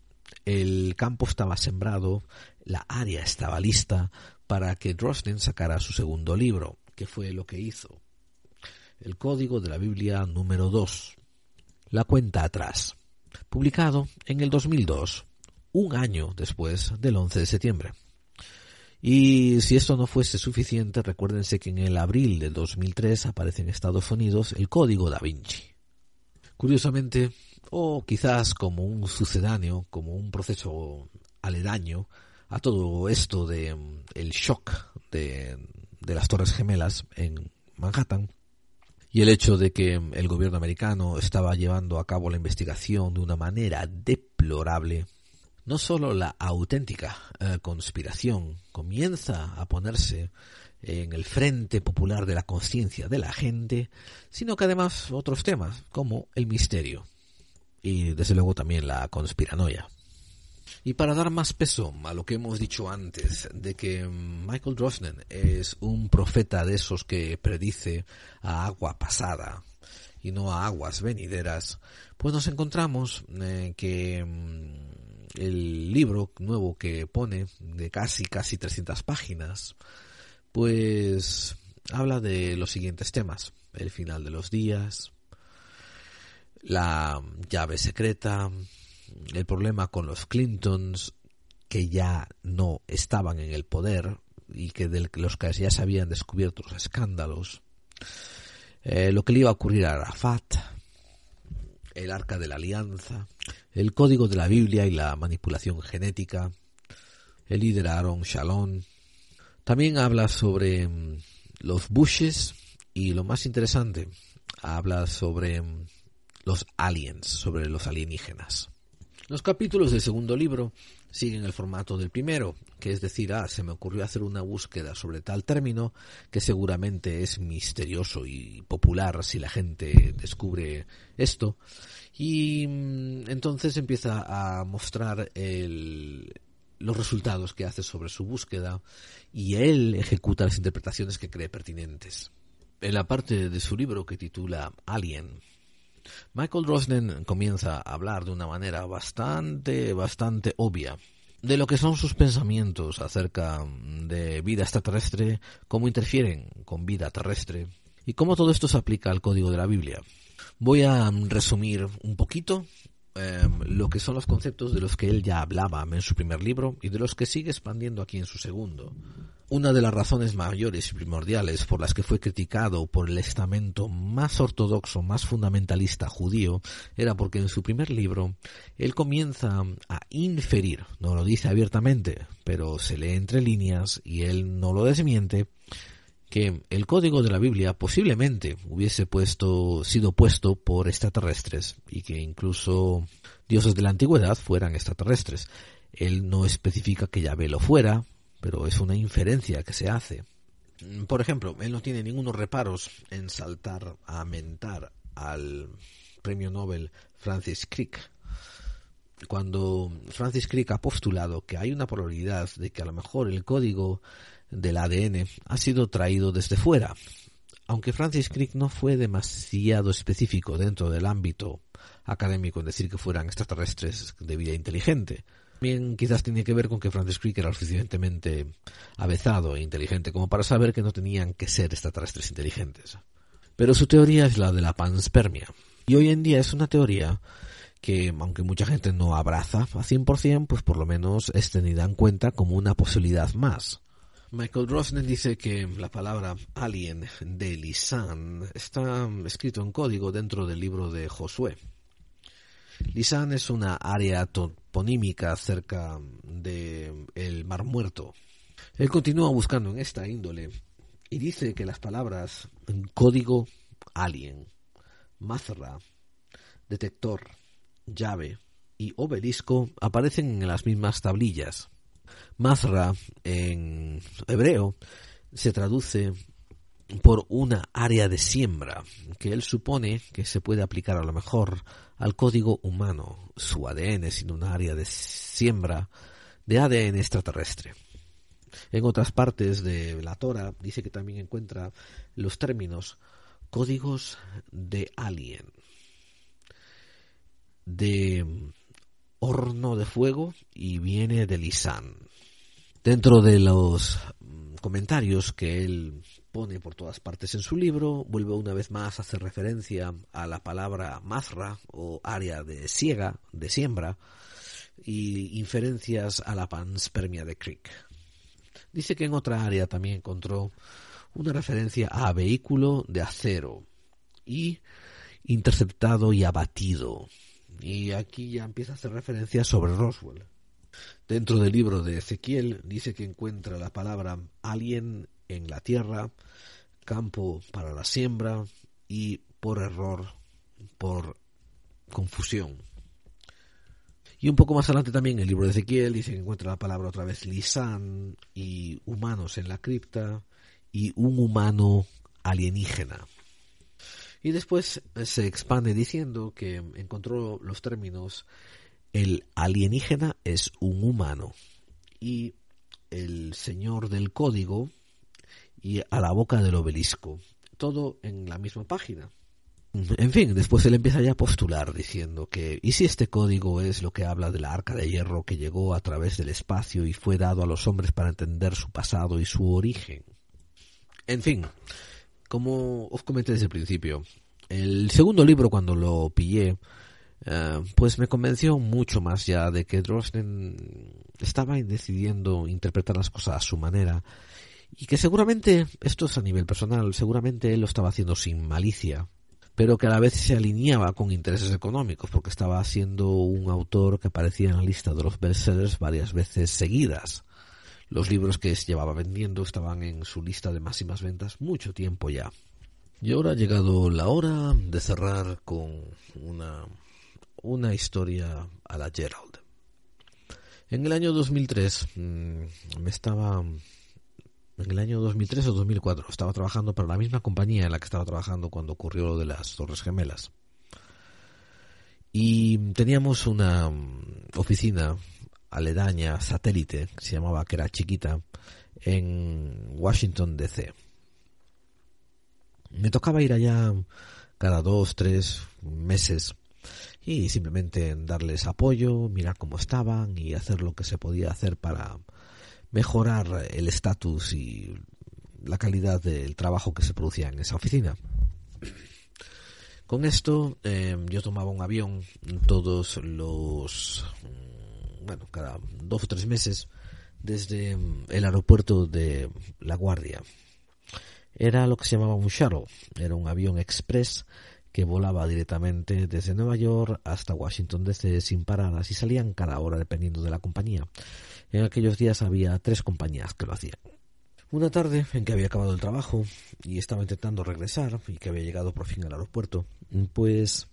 El campo estaba sembrado, la área estaba lista para que Drosnin sacara su segundo libro, que fue lo que hizo. El Código de la Biblia número 2. La cuenta atrás. Publicado en el 2002, un año después del 11 de septiembre. Y si esto no fuese suficiente, recuérdense que en el abril de 2003 aparece en Estados Unidos el Código da Vinci. Curiosamente, o quizás como un sucedáneo, como un proceso aledaño a todo esto de mm, el shock de, de las Torres Gemelas en Manhattan, y el hecho de que el gobierno americano estaba llevando a cabo la investigación de una manera deplorable, no solo la auténtica eh, conspiración comienza a ponerse en el frente popular de la conciencia de la gente, sino que además otros temas como el misterio y desde luego también la conspiranoia. Y para dar más peso a lo que hemos dicho antes, de que Michael Drosnin es un profeta de esos que predice a agua pasada y no a aguas venideras, pues nos encontramos eh, que mm, el libro nuevo que pone, de casi, casi 300 páginas, pues habla de los siguientes temas. El final de los días, la llave secreta, el problema con los Clintons, que ya no estaban en el poder y que de los que ya se habían descubierto los escándalos, eh, lo que le iba a ocurrir a Arafat, el arca de la alianza, el código de la Biblia y la manipulación genética, el líder Aaron Shalom. También habla sobre mm, los Bushes y lo más interesante, habla sobre mm, los aliens, sobre los alienígenas. Los capítulos del segundo libro siguen el formato del primero, que es decir, ah, se me ocurrió hacer una búsqueda sobre tal término que seguramente es misterioso y popular si la gente descubre esto. Y mm, entonces empieza a mostrar los resultados que hace sobre su búsqueda y él ejecuta las interpretaciones que cree pertinentes. En la parte de su libro que titula Alien, Michael Drosnin comienza a hablar de una manera bastante, bastante obvia de lo que son sus pensamientos acerca de vida extraterrestre, cómo interfieren con vida terrestre y cómo todo esto se aplica al código de la Biblia. Voy a resumir un poquito em, lo que son los conceptos de los que él ya hablaba en su primer libro y de los que sigue expandiendo aquí en su segundo. Una de las razones mayores y primordiales por las que fue criticado por el estamento más ortodoxo, más fundamentalista judío, era porque en su primer libro él comienza a inferir, no lo dice abiertamente, pero se lee entre líneas y él no lo desmiente, que el código de la Biblia posiblemente hubiese puesto, sido puesto por extraterrestres y que incluso dioses de la antigüedad fueran extraterrestres. Él no especifica que Yahvé lo fuera, pero es una inferencia que se hace. Por ejemplo, él no tiene ningunos reparos en saltar a mentar al premio Nobel Francis Crick. Cuando Francis Crick ha postulado que hay una probabilidad de que a lo mejor el código del ADN ha sido traído desde fuera, aunque Francis Crick no fue demasiado específico dentro del ámbito académico en decir que fueran extraterrestres de vida inteligente, también quizás tiene que ver con que Francis Crick era suficientemente avezado e inteligente como para saber que no tenían que ser extraterrestres inteligentes. Pero su teoría es la de la panspermia. Y hoy en día es una teoría que, aunque mucha gente no abraza a 100%, pues por lo menos es tenida en cuenta como una posibilidad más. Michael Drosnin dice que la palabra alien de Lisan está escrito en código dentro del libro de Josué. Lisan es una área toponímica cerca del Mar Muerto. Él continúa buscando en esta índole y dice que las palabras código alien, mazra, detector, llave y obelisco aparecen en las mismas tablillas. Mazra en hebreo se traduce por una área de siembra que él supone que se puede aplicar a lo mejor al código humano, su ADN, sin un área de siembra de ADN extraterrestre. En otras partes de la Torah dice que también encuentra los términos códigos de alien, de horno de fuego y viene de Lisan. Dentro de los comentarios que él pone por todas partes en su libro, vuelve una vez más a hacer referencia a la palabra mazra o área de siega, de siembra, y inferencias a la panspermia de Crick. Dice que en otra área también encontró una referencia a vehículo de acero y interceptado y abatido. Y aquí ya empieza a hacer referencia sobre Roswell. Dentro del libro de Ezequiel dice que encuentra la palabra alien en la tierra, campo para la siembra y por error, por confusión. Y un poco más adelante también el libro de Ezequiel dice encuentra la palabra otra vez lisan y humanos en la cripta y un humano alienígena. Y después se expande diciendo que encontró los términos el alienígena es un humano y el señor del código y a la boca del obelisco. Todo en la misma página. En fin, después él empieza ya a postular diciendo que, ¿y si este código es lo que habla de la arca de hierro que llegó a través del espacio y fue dado a los hombres para entender su pasado y su origen? En fin, como os comenté desde el principio, el segundo libro cuando lo pillé, eh, pues me convenció mucho más ya de que Drosden estaba decidiendo interpretar las cosas a su manera y que seguramente, esto es a nivel personal, seguramente él lo estaba haciendo sin malicia, pero que a la vez se alineaba con intereses económicos, porque estaba siendo un autor que aparecía en la lista de los bestsellers varias veces seguidas. Los libros que llevaba vendiendo estaban en su lista de máximas ventas mucho tiempo ya. Y ahora ha llegado la hora de cerrar con una, una historia a la Gerald. En el año 2003 mm, me estaba en el año 2003 o 2004 estaba trabajando para la misma compañía en la que estaba trabajando cuando ocurrió lo de las Torres Gemelas. Y teníamos una mm, oficina aledaña, satélite, que se llamaba, que era chiquita, en Washington, D.C. Me tocaba ir allá cada dos, tres meses y simplemente darles apoyo, mirar cómo estaban y hacer lo que se podía hacer para mejorar el estatus y la calidad del trabajo que se producía en esa oficina. Con esto eh, yo tomaba un avión todos los, mm, bueno, cada dos o tres meses desde mm, el aeropuerto de La Guardia. Era lo que se llamaba un shuttle, era un avión express que volaba directamente desde Nueva York hasta Washington DC sin paradas y salían cada hora dependiendo de la compañía. En aquellos días había tres compañías que lo hacían. Una tarde en que había acabado el trabajo y estaba intentando regresar y que había llegado por fin al aeropuerto, pues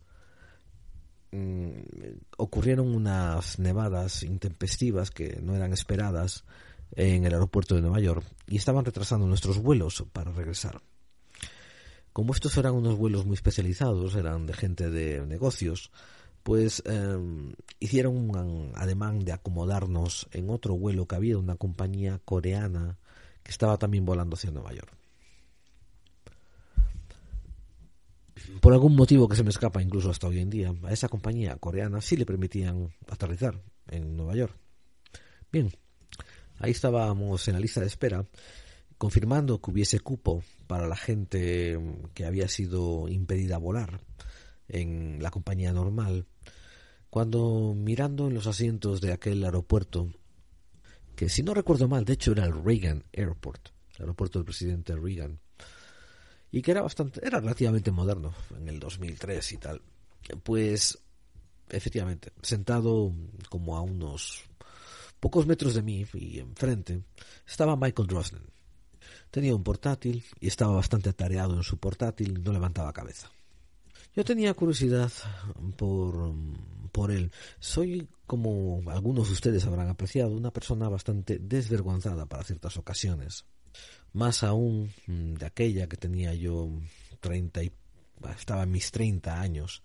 mm, ocurrieron unas nevadas intempestivas que no eran esperadas en el aeropuerto de Nueva York y estaban retrasando nuestros vuelos para regresar. Como estos eran unos vuelos muy especializados, eran de gente de negocios, pues em, hicieron un ademán de acomodarnos en otro vuelo que había de una compañía coreana que estaba también volando hacia Nueva York. Por algún motivo que se me escapa incluso hasta hoy en día, a esa compañía coreana sí le permitían aterrizar en Nueva York. Bien, ahí estábamos en la lista de espera confirmando que hubiese cupo para la gente que había sido impedida volar en la compañía normal, cuando mirando en los asientos de aquel aeropuerto, que si no recuerdo mal, de hecho era el Reagan Airport, el aeropuerto del presidente Reagan, y que era bastante, era relativamente moderno en el 2003 y tal, pues efectivamente, sentado como a unos pocos metros de mí y enfrente, estaba Michael Drosnan, Tenía un portátil y estaba bastante atareado en su portátil no levantaba cabeza. Yo tenía curiosidad por, por él. Soy, como algunos de ustedes habrán apreciado, una persona bastante desvergonzada para ciertas ocasiones. Más aún mm, de aquella que tenía yo treinta y estaba en mis treinta años.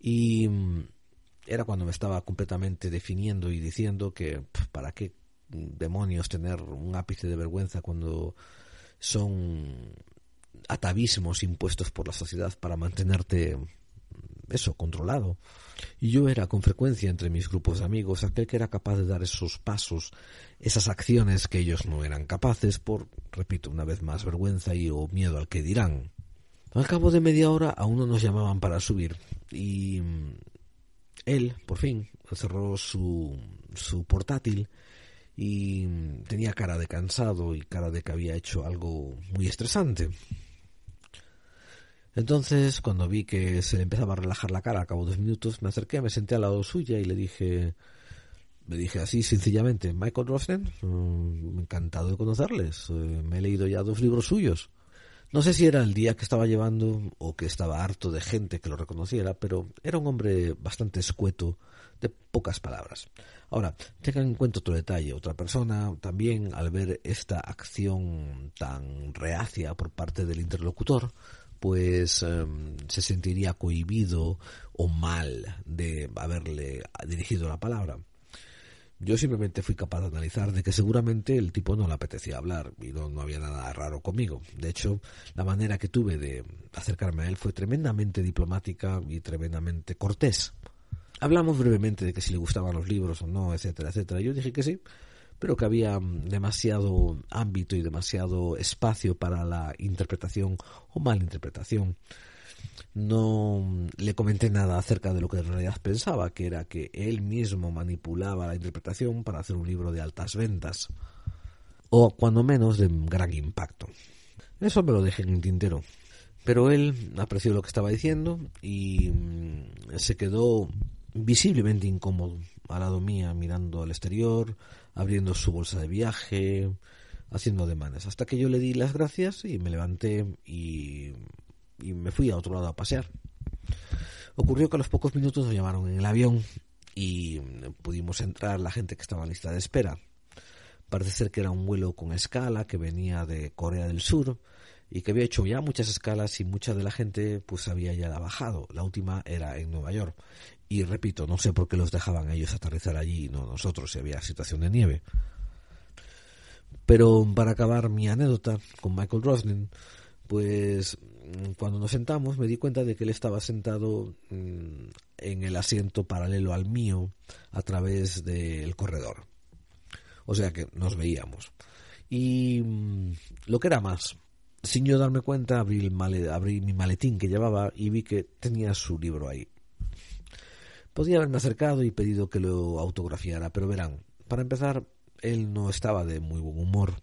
Y mm, era cuando me estaba completamente definiendo y diciendo que para qué demonios tener un ápice de vergüenza cuando son atavismos impuestos por la sociedad para mantenerte eso, controlado. Y yo era con frecuencia entre mis grupos de amigos aquel que era capaz de dar esos pasos, esas acciones que ellos no eran capaces por, repito, una vez más, vergüenza y o miedo al que dirán. Al cabo de media hora aún no nos llamaban para subir y mm, él, por fin, cerró su, su portátil y tenía cara de cansado y cara de que había hecho algo muy estresante. Entonces, cuando vi que se le empezaba a relajar la cara a cabo de dos minutos, me acerqué, me senté al lado suya y le dije, le dije así sencillamente, Michael Rosner, mm, encantado de conocerles, eh, me he leído ya dos libros suyos. No sé si era el día que estaba llevando o que estaba harto de gente que lo reconociera, pero era un hombre bastante escueto, de pocas palabras. Ahora, tengan en cuenta otro detalle. Otra persona también, al ver esta acción tan reacia por parte del interlocutor, pues em, se sentiría cohibido o mal de haberle dirigido la palabra. Yo simplemente fui capaz de analizar de que seguramente el tipo no le apetecía hablar y no, había nada raro conmigo. De hecho, la manera que tuve de acercarme a él fue tremendamente diplomática y tremendamente cortés. Hablamos brevemente de que si le gustaban los libros o no, etcétera, etcétera. Yo dije que sí, pero que había demasiado ámbito y demasiado espacio para la interpretación o malinterpretación no le comenté nada acerca de lo que en realidad pensaba, que era que él mismo manipulaba la interpretación para hacer un libro de altas ventas, o cuando menos de gran impacto. Eso me lo dejé en el tintero. Pero él apreció lo que estaba diciendo y mm, se quedó visiblemente incómodo al lado mía, mirando al exterior, abriendo su bolsa de viaje, haciendo ademanes, hasta que yo le di las gracias y me levanté y y me fui a otro lado a pasear. Ocurrió que a los pocos minutos nos llamaron en el avión y pudimos entrar la gente que estaba en lista de espera. Parece ser que era un vuelo con escala que venía de Corea del Sur y que había hecho ya muchas escalas y mucha de la gente pues había ya bajado. La última era en Nueva York. Y repito, no sé por qué los dejaban ellos aterrizar allí y no nosotros si había situación de nieve. Pero para acabar mi anécdota con Michael Roslin, pues Mm, cuando nos sentamos me di cuenta de que él estaba sentado mm, en el asiento paralelo al mío a través del corredor. O sea que nos veíamos. Y mm, lo que era más, sin yo darme cuenta, abrí, abrí mi maletín que llevaba y vi que tenía su libro ahí. Podía haberme acercado y pedido que lo autografiara, pero verán, para empezar, él no estaba de muy buen humor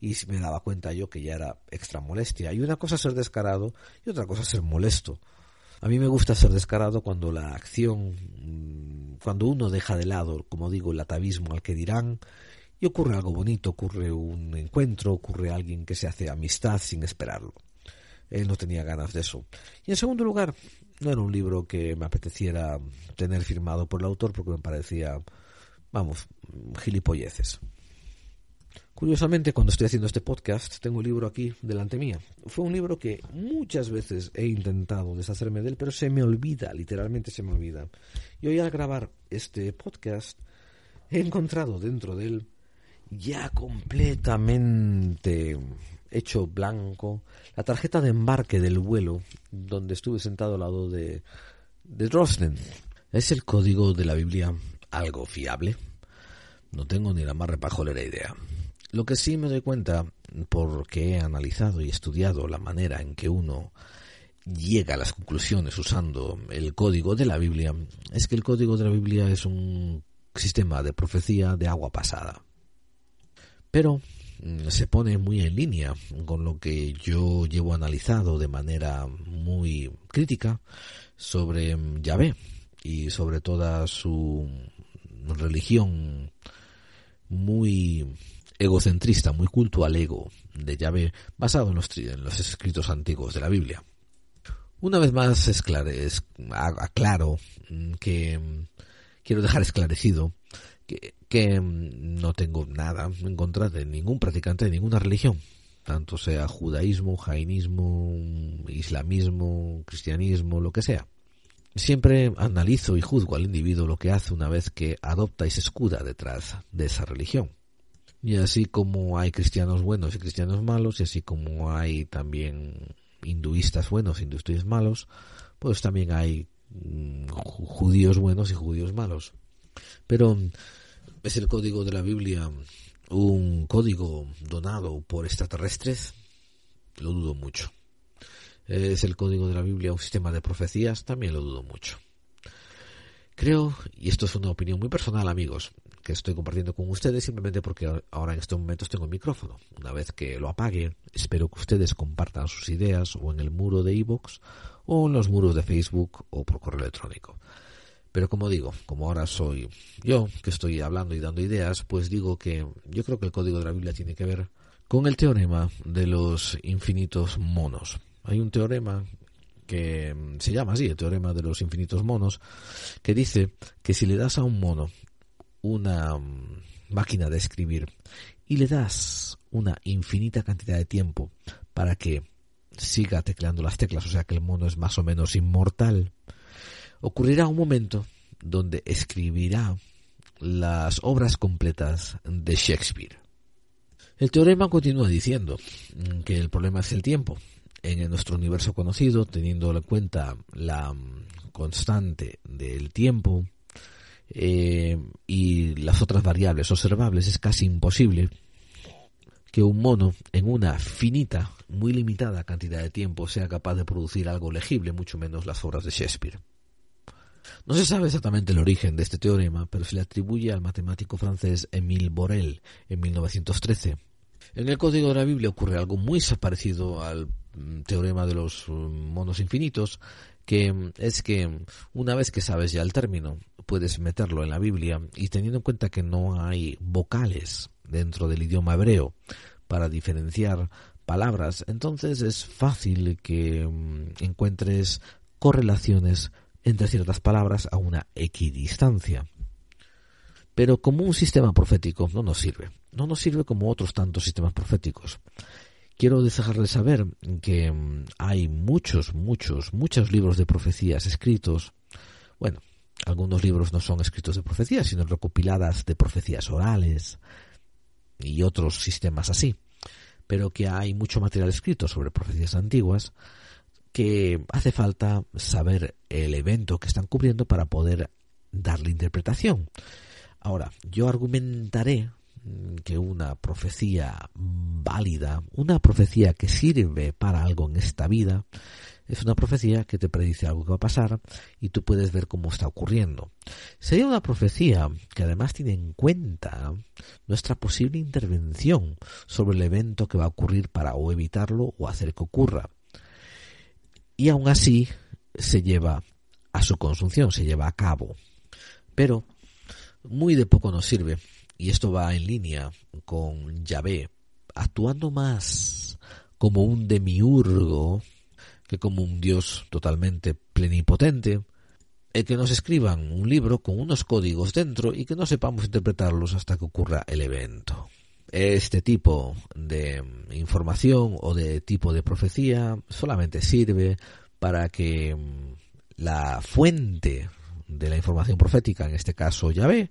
y me daba cuenta yo que ya era extra molestia. Y una cosa es ser descarado y otra cosa es ser molesto. A mí me gusta ser descarado cuando la acción, mm, cuando uno deja de lado, como digo, el atavismo al que dirán, y ocurre algo bonito, ocurre un encuentro, ocurre alguien que se hace amistad sin esperarlo. Él no tenía ganas de eso. Y en segundo lugar, no era un libro que me apeteciera tener firmado por el autor porque me parecía, vamos, gilipolleces. Curiosamente, cuando estoy haciendo este podcast, tengo un libro aquí delante mía. Fue un libro que muchas veces he intentado deshacerme de él, pero se me olvida, literalmente se me olvida. Y hoy al grabar este podcast, he encontrado dentro de él, ya completamente hecho blanco, la tarjeta de embarque del vuelo donde estuve sentado al lado de, de. ¿Es el código de la Biblia algo fiable? No tengo ni la más repajolera idea. Lo que sí me doy cuenta, porque he analizado y estudiado la manera en que uno llega a las conclusiones usando el código de la Biblia, es que el código de la Biblia es un sistema de profecía de agua pasada. Pero se pone muy en línea con lo que yo llevo analizado de manera muy crítica sobre Yahvé y sobre toda su religión muy egocentrista, muy culto al ego de Yahvé, basado en los, escritos antiguos de la Biblia. Una vez más aclaro que quiero dejar esclarecido que, que no tengo nada en contra de ningún practicante de ninguna religión, tanto sea judaísmo, jainismo, islamismo, cristianismo, lo que sea. Siempre analizo y juzgo al individuo lo que hace una vez que adopta y se escuda detrás de esa religión. Y así como hay cristianos buenos y cristianos malos, y así como hay también hinduistas buenos hinduistas malos, pues también hay mm, judíos buenos y judíos malos. Pero es el código de la Biblia un código donado por extraterrestres, lo dudo mucho. Es el código de la Biblia un sistema de profecías, también lo dudo mucho. Creo, y esto es una opinión muy personal amigos, que estoy compartiendo con ustedes simplemente porque ahora en estos momentos tengo el micrófono. Una vez que lo apague, espero que ustedes compartan sus ideas o en el muro de iVoox o en los muros de Facebook o por correo electrónico. Pero como digo, como ahora soy yo que estoy hablando y dando ideas, pues digo que yo creo que el código de la Biblia tiene que ver con el teorema de los infinitos monos. Hay un teorema que se llama así, el teorema de los infinitos monos, que dice que si le das a un mono una mm, máquina de escribir y le das una infinita cantidad de tiempo para que siga tecleando las teclas, o sea que el mono es más o menos inmortal, ocurrirá un momento donde escribirá las obras completas de Shakespeare. El teorema continúa diciendo que el problema es el tiempo, en nuestro universo conocido, teniendo en cuenta la constante del tiempo eh, y las otras variables observables, es casi imposible que un mono en una finita, muy limitada cantidad de tiempo sea capaz de producir algo legible, mucho menos las obras de Shakespeare. No se sabe exactamente el origen de este teorema, pero se le atribuye al matemático francés Émile Borel en 1913. En el código de la Biblia ocurre algo muy parecido al Mm, teorema de los mm, monos infinitos, que mm, es que una vez que sabes ya el término, puedes meterlo en la Biblia y teniendo en cuenta que no hay vocales dentro del idioma hebreo para diferenciar palabras, entonces es fácil que encuentres correlaciones entre ciertas palabras a una equidistancia. Pero como un sistema profético no nos sirve, no nos sirve como otros tantos sistemas proféticos quiero dejarles saber que mm, hay muchos, muchos, muchos libros de profecías escritos. Bueno, algunos libros no son escritos de profecías, sino recopiladas de profecías orales y otros sistemas así. Pero que hay mucho material escrito sobre profecías antiguas que hace falta saber el evento que están cubriendo para poder darle interpretación. Ahora, yo argumentaré que una profecía válida, una profecía que sirve para algo en esta vida, es una profecía que te predice algo que va a pasar y tú puedes ver cómo está ocurriendo. Sería una profecía que además tiene en cuenta nuestra posible intervención sobre el evento que va a ocurrir para o evitarlo o hacer que ocurra. Y aún así se lleva a su consunción, se lleva a cabo. Pero muy de poco nos sirve y esto va en línea con Yahvé, actuando más como un demiurgo que como un dios totalmente plenipotente, el que nos escriban un libro con unos códigos dentro y que no sepamos interpretarlos hasta que ocurra el evento. Este tipo de información o de tipo de profecía solamente sirve para que la fuente de la información profética, en este caso Yahvé,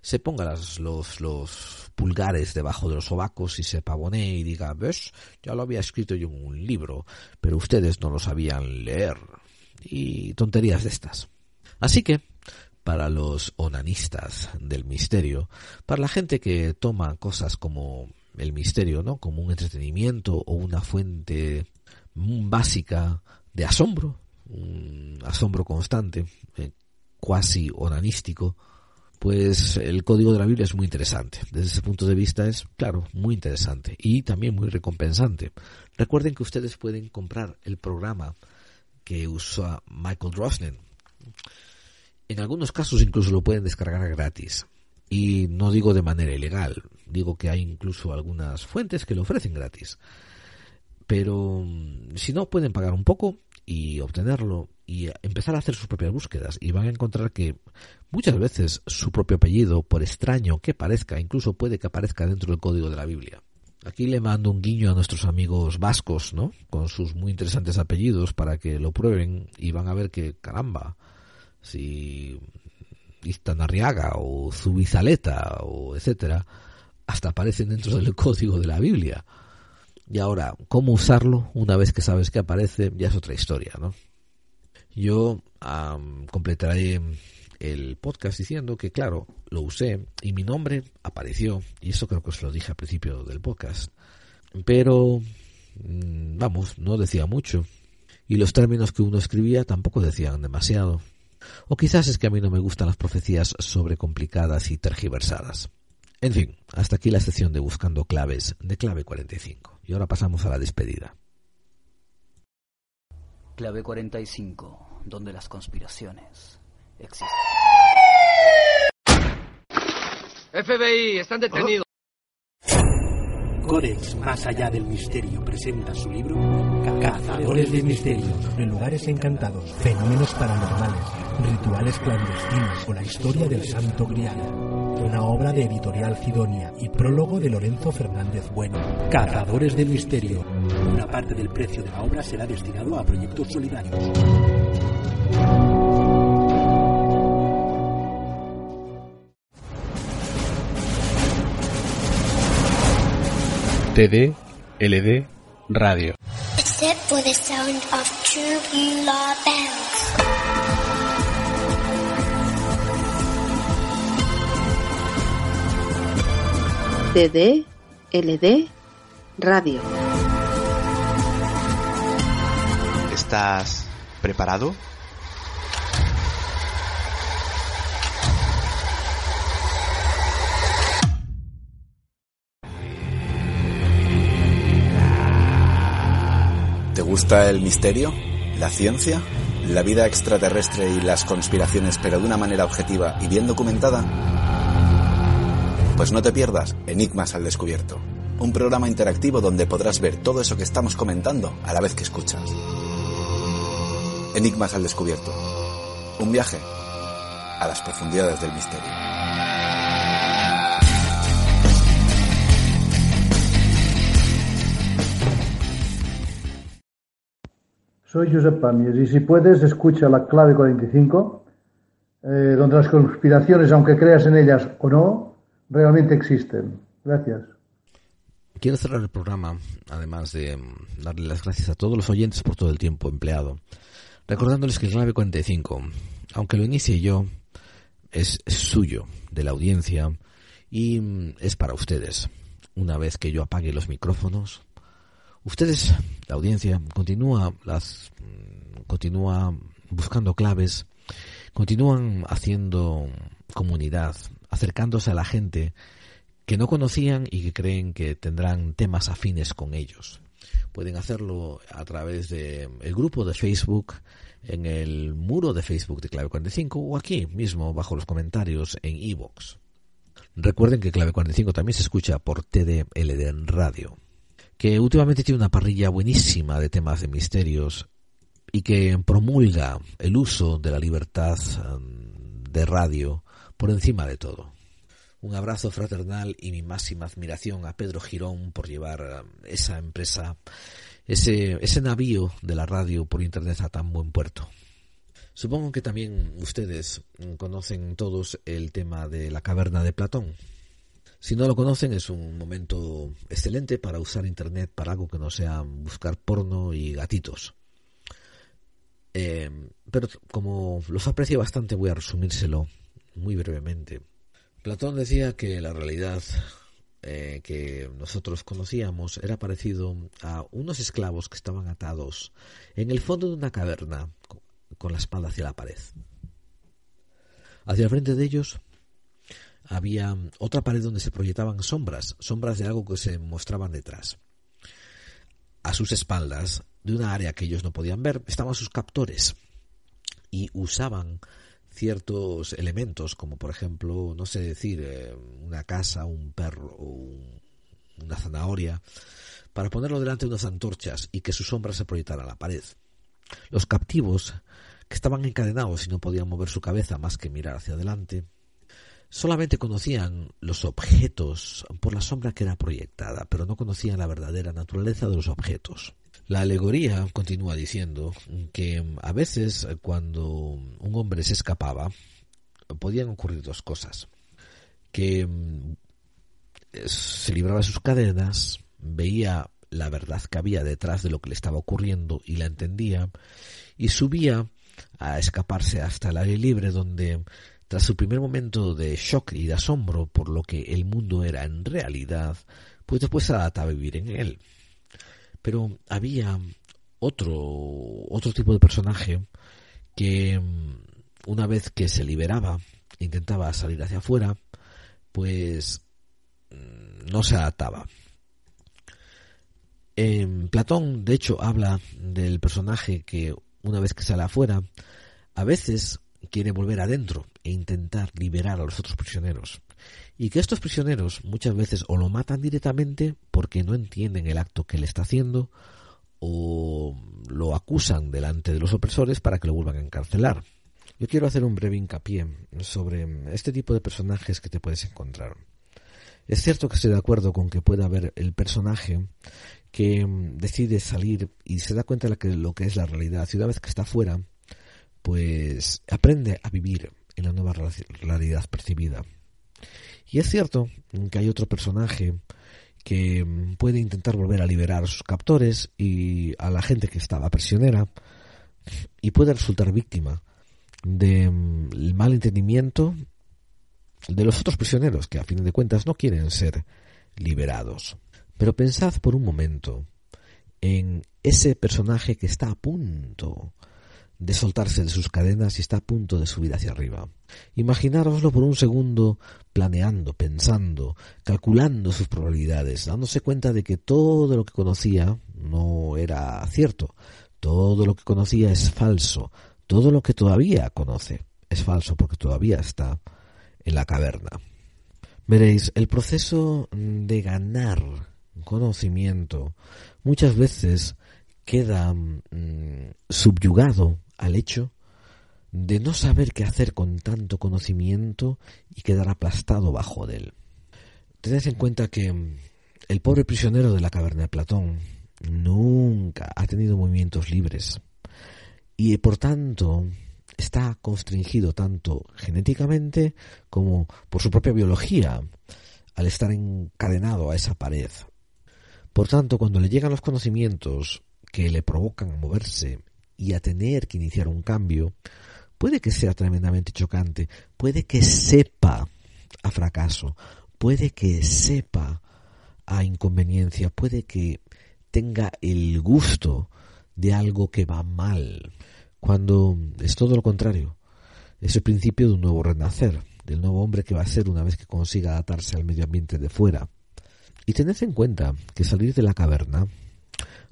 se ponga los, los pulgares debajo de los sobacos y se pavonee y diga, ves, ya lo había escrito yo en un libro, pero ustedes no lo sabían leer. Y tonterías de estas. Así que, para los onanistas del misterio, para la gente que toma cosas como el misterio, ¿no? Como un entretenimiento o una fuente básica de asombro, un asombro constante, eh, cuasi onanístico, pues el código de la Biblia es muy interesante. Desde ese punto de vista es, claro, muy interesante y también muy recompensante. Recuerden que ustedes pueden comprar el programa que usa Michael Drosnin. En algunos casos incluso lo pueden descargar gratis. Y no digo de manera ilegal, digo que hay incluso algunas fuentes que lo ofrecen gratis. Pero mm, si no, pueden pagar un poco y obtenerlo y empezar a hacer sus propias búsquedas y van a encontrar que muchas veces su propio apellido, por extraño que parezca, incluso puede que aparezca dentro del código de la Biblia. Aquí le mando un guiño a nuestros amigos vascos, ¿no? Con sus muy interesantes apellidos para que lo prueben y van a ver que, caramba, si Istanarriaga o Zubizaleta o etcétera, hasta aparecen dentro del código de la Biblia. Y ahora, cómo usarlo una vez que sabes que aparece ya es otra historia, ¿no? Yo completaré el podcast diciendo que, claro, lo usé y mi nombre apareció, y eso creo que os lo dije al principio del podcast, pero, mm, vamos, no decía mucho, y los términos que uno escribía tampoco decían demasiado. O quizás es que a mí no me gustan las profecías sobrecomplicadas y tergiversadas. En fin, hasta aquí la sección de Buscando Claves de Clave 45. Y ahora pasamos a la despedida. Clave 45, donde las conspiraciones existen. FBI, están detenidos. Codex Más Allá del Misterio presenta su libro Cazadores de Misterio, en lugares encantados, fenómenos paranormales, rituales clandestinos o la historia del Santo Grial. Una obra de editorial Sidonia y prólogo de Lorenzo Fernández Bueno. Cazadores de Misterio. Una parte del precio de la obra será destinado a proyectos solidarios. TD, LD, radio. Except for the sound of bells. TD, LD, radio. ¿Estás preparado? ¿Te gusta el misterio? ¿La ciencia? ¿La vida extraterrestre y las conspiraciones pero de una manera objetiva y bien documentada? Pues no te pierdas Enigmas al Descubierto, un programa interactivo donde podrás ver todo eso que estamos comentando a la vez que escuchas. Enigmas al Descubierto, un viaje a las profundidades del misterio. Soy Josep Pamiers y si puedes escucha la clave 45, eh, donde las conspiraciones, aunque creas en ellas o no, realmente existen. Gracias. Quiero cerrar el programa, además de mm, darle las gracias a todos los oyentes por todo el tiempo empleado, recordándoles que el clave 45, aunque lo inicie yo, es suyo, de la audiencia, y mm, es para ustedes. Una vez que yo apague los micrófonos, ustedes, la audiencia, continúa las mm, continúa buscando claves, continúan haciendo comunidad, acercándose a la gente que no conocían y que creen que tendrán temas afines con ellos. Pueden hacerlo a través de el grupo de Facebook, en el muro de Facebook de Clave 45 o aquí mismo bajo los comentarios en iVoox. Recuerden que Clave 45 también se escucha por TDLD Radio, que últimamente tiene una parrilla buenísima de temas de misterios y que promulga el uso de la libertad um, de radio por encima de todo. Un abrazo fraternal y mi máxima admiración a Pedro Girón por llevar um, esa empresa, ese, ese navío de la radio por internet a tan buen puerto. Supongo que también ustedes conocen todos el tema de la caverna de Platón. Si no lo conocen, es un momento excelente para usar Internet para algo que no sea buscar porno y gatitos. Eh, pero como los aprecio bastante, voy a resumírselo muy brevemente. Platón decía que la realidad eh, que nosotros conocíamos era parecido a unos esclavos que estaban atados en el fondo de una caverna con la espalda hacia la pared. Hacia el frente de ellos había otra pared donde se proyectaban sombras, sombras de algo que se mostraban detrás. A sus espaldas, de una área que ellos no podían ver, estaban sus captores y usaban ciertos elementos, como por ejemplo, no sé decir, eh, una casa, un perro un, una zanahoria, para ponerlo delante de unas antorchas y que su sombra se proyectara a la pared. Los captivos, que estaban encadenados y no podían mover su cabeza más que mirar hacia adelante, solamente conocían los objetos por la sombra que era proyectada, pero no conocían la verdadera naturaleza de los objetos. La alegoría continúa diciendo que a veces cuando un hombre se escapaba podían ocurrir dos cosas. Que se libraba de sus cadenas, veía la verdad que había detrás de lo que le estaba ocurriendo y la entendía y subía a escaparse hasta el aire libre donde tras su primer momento de shock y de asombro por lo que el mundo era en realidad, pues después se adaptaba a vivir en él. Pero había otro, otro tipo de personaje que una vez que se liberaba, intentaba salir hacia afuera, pues mm, no se adaptaba. En Platón, de hecho, habla del personaje que una vez que sale afuera, a veces quiere volver adentro e intentar liberar a los otros prisioneros. Y que estos prisioneros muchas veces o lo matan directamente porque no entienden el acto que le está haciendo o lo acusan delante de los opresores para que lo vuelvan a encarcelar. Yo quiero hacer un breve hincapié sobre este tipo de personajes que te puedes encontrar. Es cierto que estoy de acuerdo con que pueda haber el personaje que decide salir y se da cuenta de lo que es la realidad y una vez que está fuera, pues aprende a vivir en la nueva realidad percibida. Y es cierto que hay otro personaje que puede intentar volver a liberar a sus captores y a la gente que estaba prisionera y puede resultar víctima del mal entendimiento de los otros prisioneros que a fin de cuentas no quieren ser liberados. Pero pensad por un momento en ese personaje que está a punto de soltarse de sus cadenas y está a punto de subir hacia arriba. Imaginároslo por un segundo planeando, pensando, calculando sus probabilidades, dándose cuenta de que todo lo que conocía no era cierto, todo lo que conocía es falso, todo lo que todavía conoce es falso porque todavía está en la caverna. Veréis, el proceso de ganar conocimiento muchas veces queda mm, subyugado al hecho de no saber qué hacer con tanto conocimiento y quedar aplastado bajo de él. Tened en cuenta que mm, el pobre prisionero de la caverna de Platón nunca ha tenido movimientos libres y por tanto está constringido tanto genéticamente como por su propia biología al estar encadenado a esa pared. Por tanto, cuando le llegan los conocimientos que le provocan moverse y a tener que iniciar un cambio, puede que sea tremendamente chocante, puede que sepa a fracaso, puede que sepa a inconveniencia, puede que tenga el gusto de algo que va mal, cuando es todo lo contrario. Es el principio de un nuevo renacer, del nuevo hombre que va a ser una vez que consiga adaptarse al medio ambiente de fuera. Y tened en cuenta que salir de la caverna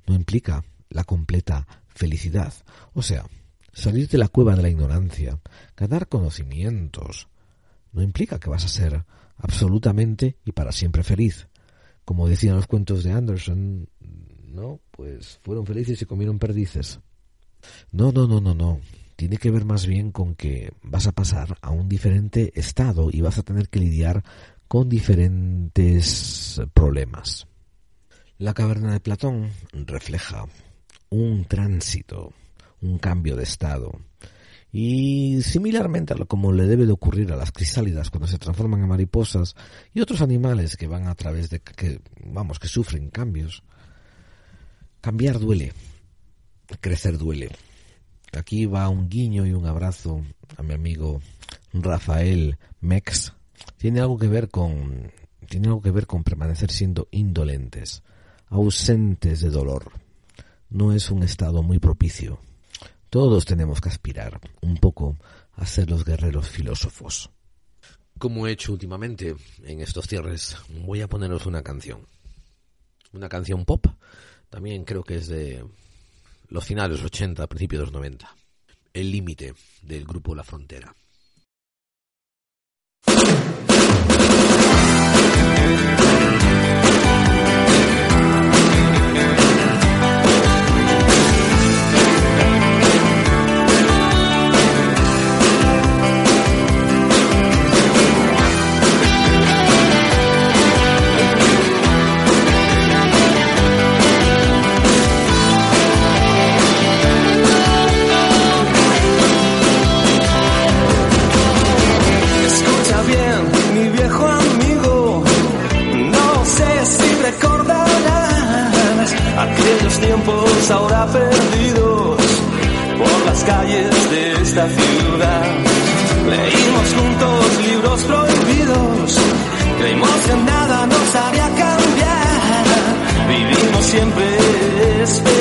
no implica la completa felicidad. O sea, salir de la cueva de la ignorancia, ganar conocimientos, no implica que vas a ser absolutamente y para siempre feliz. Como decían los cuentos de Anderson, no, pues fueron felices y comieron perdices. No, no, no, no, no. Tiene que ver más bien con que vas a pasar a un diferente estado y vas a tener que lidiar con diferentes problemas. La caverna de Platón refleja un tránsito, un cambio de estado. Y similarmente a lo como le debe de ocurrir a las crisálidas cuando se transforman en mariposas y otros animales que van a través de que vamos que sufren cambios. Cambiar duele, crecer duele. Aquí va un guiño y un abrazo a mi amigo Rafael Mex. Tiene algo que ver con tiene algo que ver con permanecer siendo indolentes, ausentes de dolor no es un estado muy propicio. Todos tenemos que aspirar un poco a ser los guerreros filósofos. Como he hecho últimamente en estos cierres, voy a poneros una canción. Una canción pop. También creo que es de los finales de los 80, principios de los 90. El límite del grupo La Frontera. Perdidos por las calles de esta ciudad. Leímos juntos libros prohibidos, creímos que nada nos haría cambiar. Vivimos siempre esperando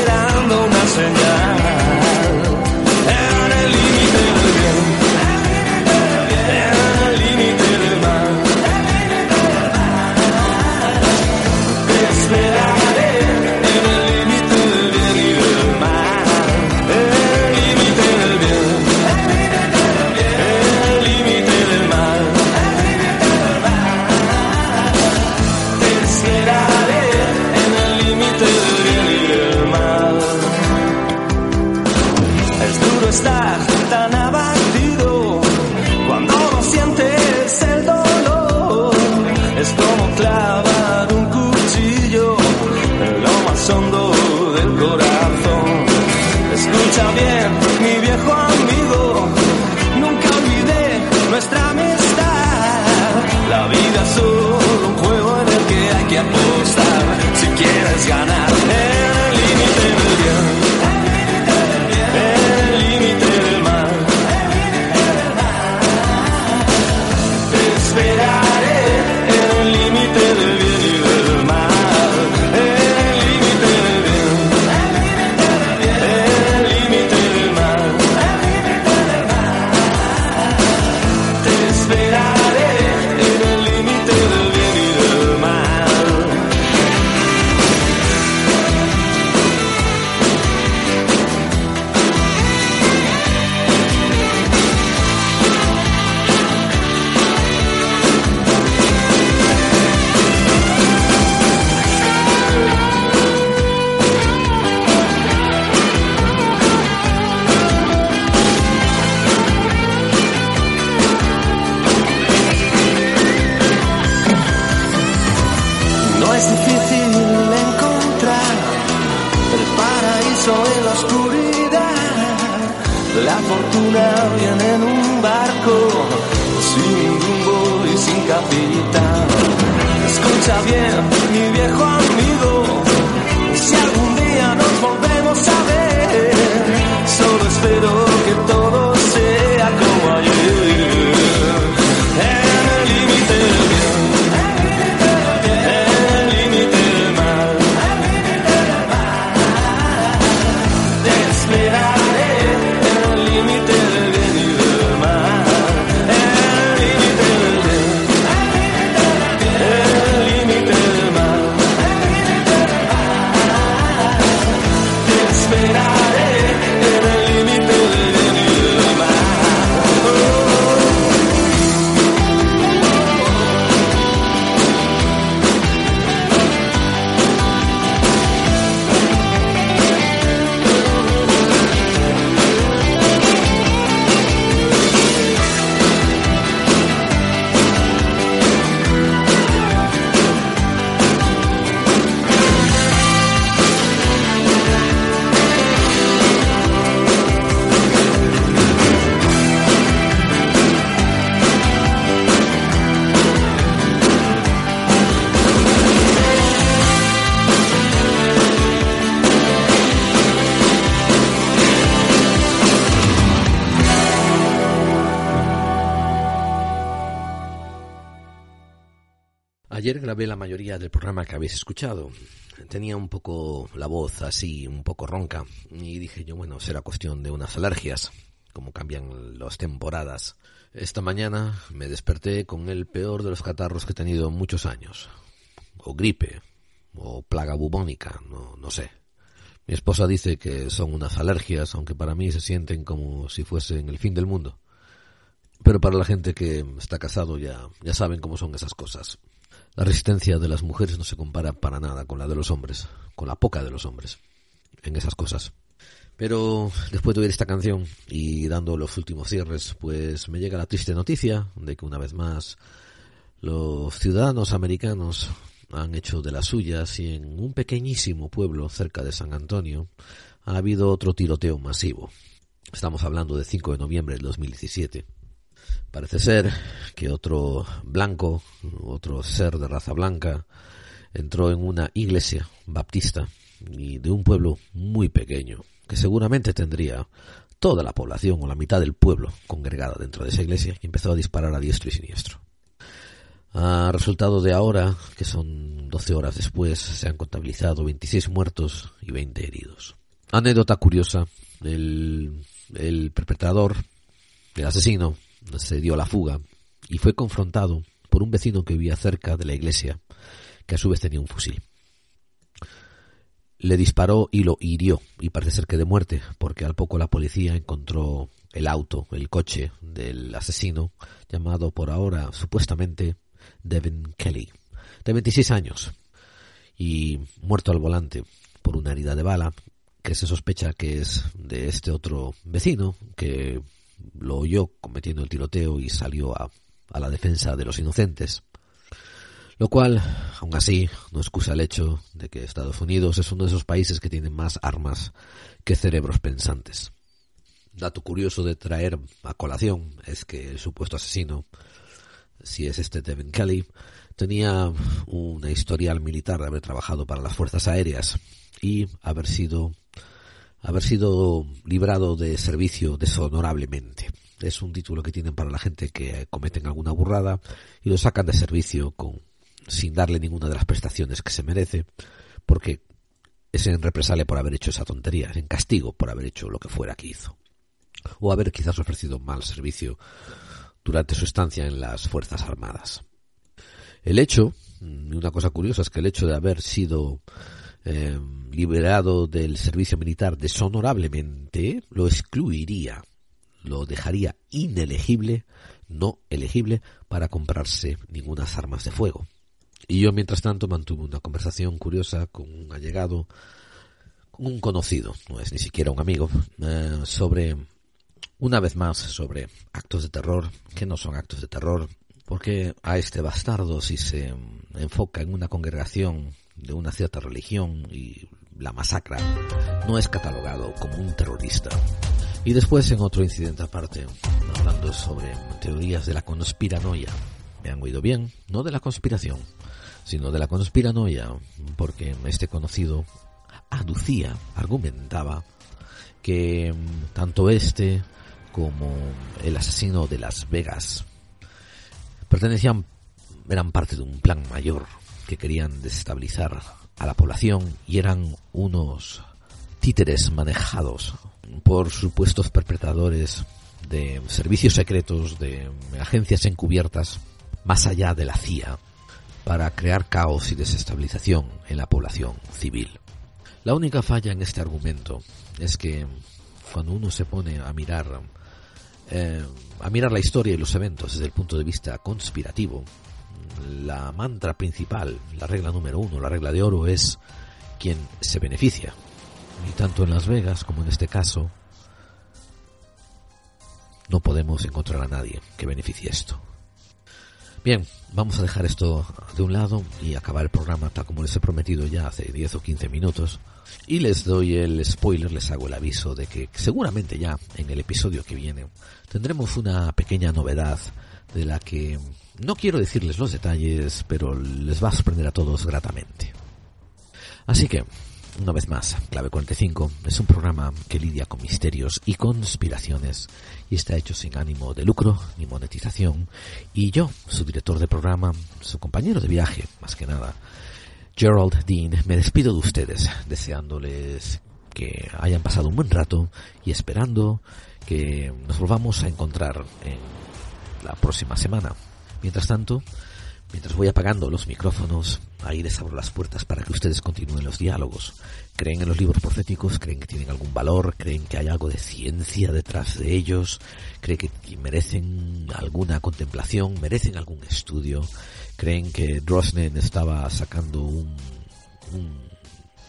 Ayer grabé la mayoría del programa que habéis escuchado. Tenía un poco la voz así, un poco ronca, y dije yo, bueno, será cuestión de unas alergias, como cambian las temporadas. Esta mañana me desperté con el peor de los catarros que he tenido en muchos años. O gripe, o plaga bubónica, no, no sé. Mi esposa dice que son unas alergias, aunque para mí se sienten como si fuesen el fin del mundo. Pero para la gente que está casado ya, ya saben cómo son esas cosas. La resistencia de las mujeres no se compara para nada con la de los hombres, con la poca de los hombres, en esas cosas. Pero después de oír esta canción y dando los últimos cierres, pues me llega la triste noticia de que una vez más los ciudadanos americanos han hecho de las suyas y en un pequeñísimo pueblo cerca de San Antonio ha habido otro tiroteo masivo. Estamos hablando de 5 de noviembre del 2017. Parece ser que otro blanco, otro ser de raza blanca, entró en una iglesia baptista y de un pueblo muy pequeño, que seguramente tendría toda la población o la mitad del pueblo congregada dentro de esa iglesia y empezó a disparar a diestro y siniestro. A resultado de ahora, que son 12 horas después, se han contabilizado 26 muertos y 20 heridos. Anécdota curiosa, el, el perpetrador, el asesino, se dio la fuga y fue confrontado por un vecino que vivía cerca de la iglesia, que a su vez tenía un fusil. Le disparó y lo hirió, y parece ser que de muerte, porque al poco la policía encontró el auto, el coche del asesino, llamado por ahora supuestamente Devin Kelly, de 26 años, y muerto al volante por una herida de bala que se sospecha que es de este otro vecino que lo oyó cometiendo el tiroteo y salió a, a la defensa de los inocentes. Lo cual, aún así, no excusa el hecho de que Estados Unidos es uno de esos países que tienen más armas que cerebros pensantes. Dato curioso de traer a colación es que el supuesto asesino, si es este Devin Kelly, tenía una historial militar de haber trabajado para las fuerzas aéreas y haber sido haber sido librado de servicio deshonorablemente. Es un título que tienen para la gente que cometen alguna burrada y lo sacan de servicio con sin darle ninguna de las prestaciones que se merece, porque es en represalia por haber hecho esa tontería, es en castigo por haber hecho lo que fuera que hizo. O haber quizás ofrecido mal servicio durante su estancia en las Fuerzas Armadas. El hecho, y una cosa curiosa es que el hecho de haber sido eh, liberado del servicio militar deshonorablemente lo excluiría, lo dejaría inelegible, no elegible, para comprarse ningunas armas de fuego. Y yo, mientras tanto, mantuve una conversación curiosa con un allegado, con un conocido, no es ni siquiera un amigo, eh, sobre, una vez más, sobre actos de terror, que no son actos de terror, porque a este bastardo, si se enfoca en una congregación de una cierta religión y la masacra, no es catalogado como un terrorista. Y después, en otro incidente aparte, hablando sobre teorías de la conspiranoia, me han oído bien, no de la conspiración, sino de la conspiranoia, porque este conocido aducía, argumentaba que mm, tanto este como el asesino de Las Vegas pertenecían, eran parte de un plan mayor que querían desestabilizar a la población y eran unos títeres manejados por supuestos perpetradores de servicios secretos, de agencias encubiertas, más allá de la CIA, para crear caos y desestabilización en la población civil. La única falla en este argumento es que cuando uno se pone a mirar eh, a mirar la historia y los eventos desde el punto de vista conspirativo, la mantra principal, la regla número uno, la regla de oro es quien se beneficia. Y tanto en Las Vegas como en este caso, no podemos encontrar a nadie que beneficie esto. Bien, vamos a dejar esto de un lado y acabar el programa tal como les he prometido ya hace 10 o 15 minutos. Y les doy el spoiler, les hago el aviso de que seguramente ya en el episodio que viene tendremos una pequeña novedad de la que no quiero decirles los detalles, pero les va a sorprender a todos gratamente. Así que, una vez más, Clave 45 es un programa que lidia con misterios y conspiraciones y está hecho sin ánimo de lucro ni monetización. Y yo, su director de programa, su compañero de viaje, más que nada, Gerald Dean, me despido de ustedes, deseándoles que hayan pasado un buen rato y esperando que nos volvamos a encontrar en la próxima semana. Mientras tanto, Mientras voy apagando los micrófonos, ahí les abro las puertas para que ustedes continúen los diálogos. ¿Creen en los libros proféticos? ¿Creen que tienen algún valor? ¿Creen que hay algo de ciencia detrás de ellos? ¿Creen que merecen alguna contemplación? ¿Merecen algún estudio? ¿Creen que Drosnen estaba sacando un, un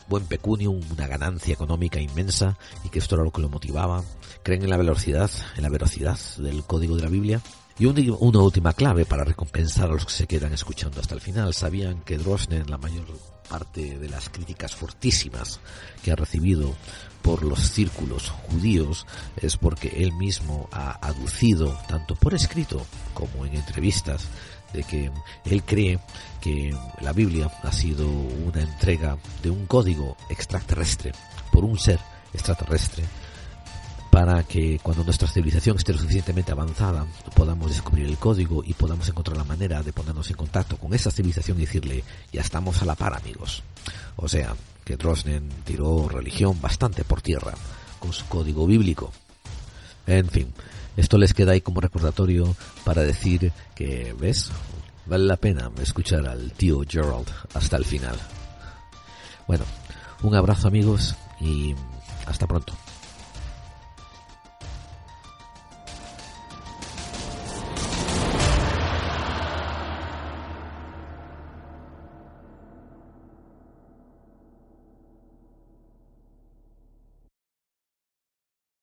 buen pecunio, una ganancia económica inmensa y que esto era lo que lo motivaba? ¿Creen en la velocidad, en la veracidad del código de la Biblia? Y una última clave para recompensar a los que se quedan escuchando hasta el final. Sabían que Drosner, la mayor parte de las críticas fortísimas que ha recibido por los círculos judíos es porque él mismo ha aducido, tanto por escrito como en entrevistas, de que él cree que la Biblia ha sido una entrega de un código extraterrestre por un ser extraterrestre para que cuando nuestra civilización esté lo suficientemente avanzada podamos descubrir el código y podamos encontrar la manera de ponernos en contacto con esa civilización y decirle ya estamos a la par amigos. O sea, que Drosnen tiró religión bastante por tierra con su código bíblico. En fin, esto les queda ahí como recordatorio para decir que, ¿ves? Vale la pena escuchar al tío Gerald hasta el final. Bueno, un abrazo amigos y hasta pronto.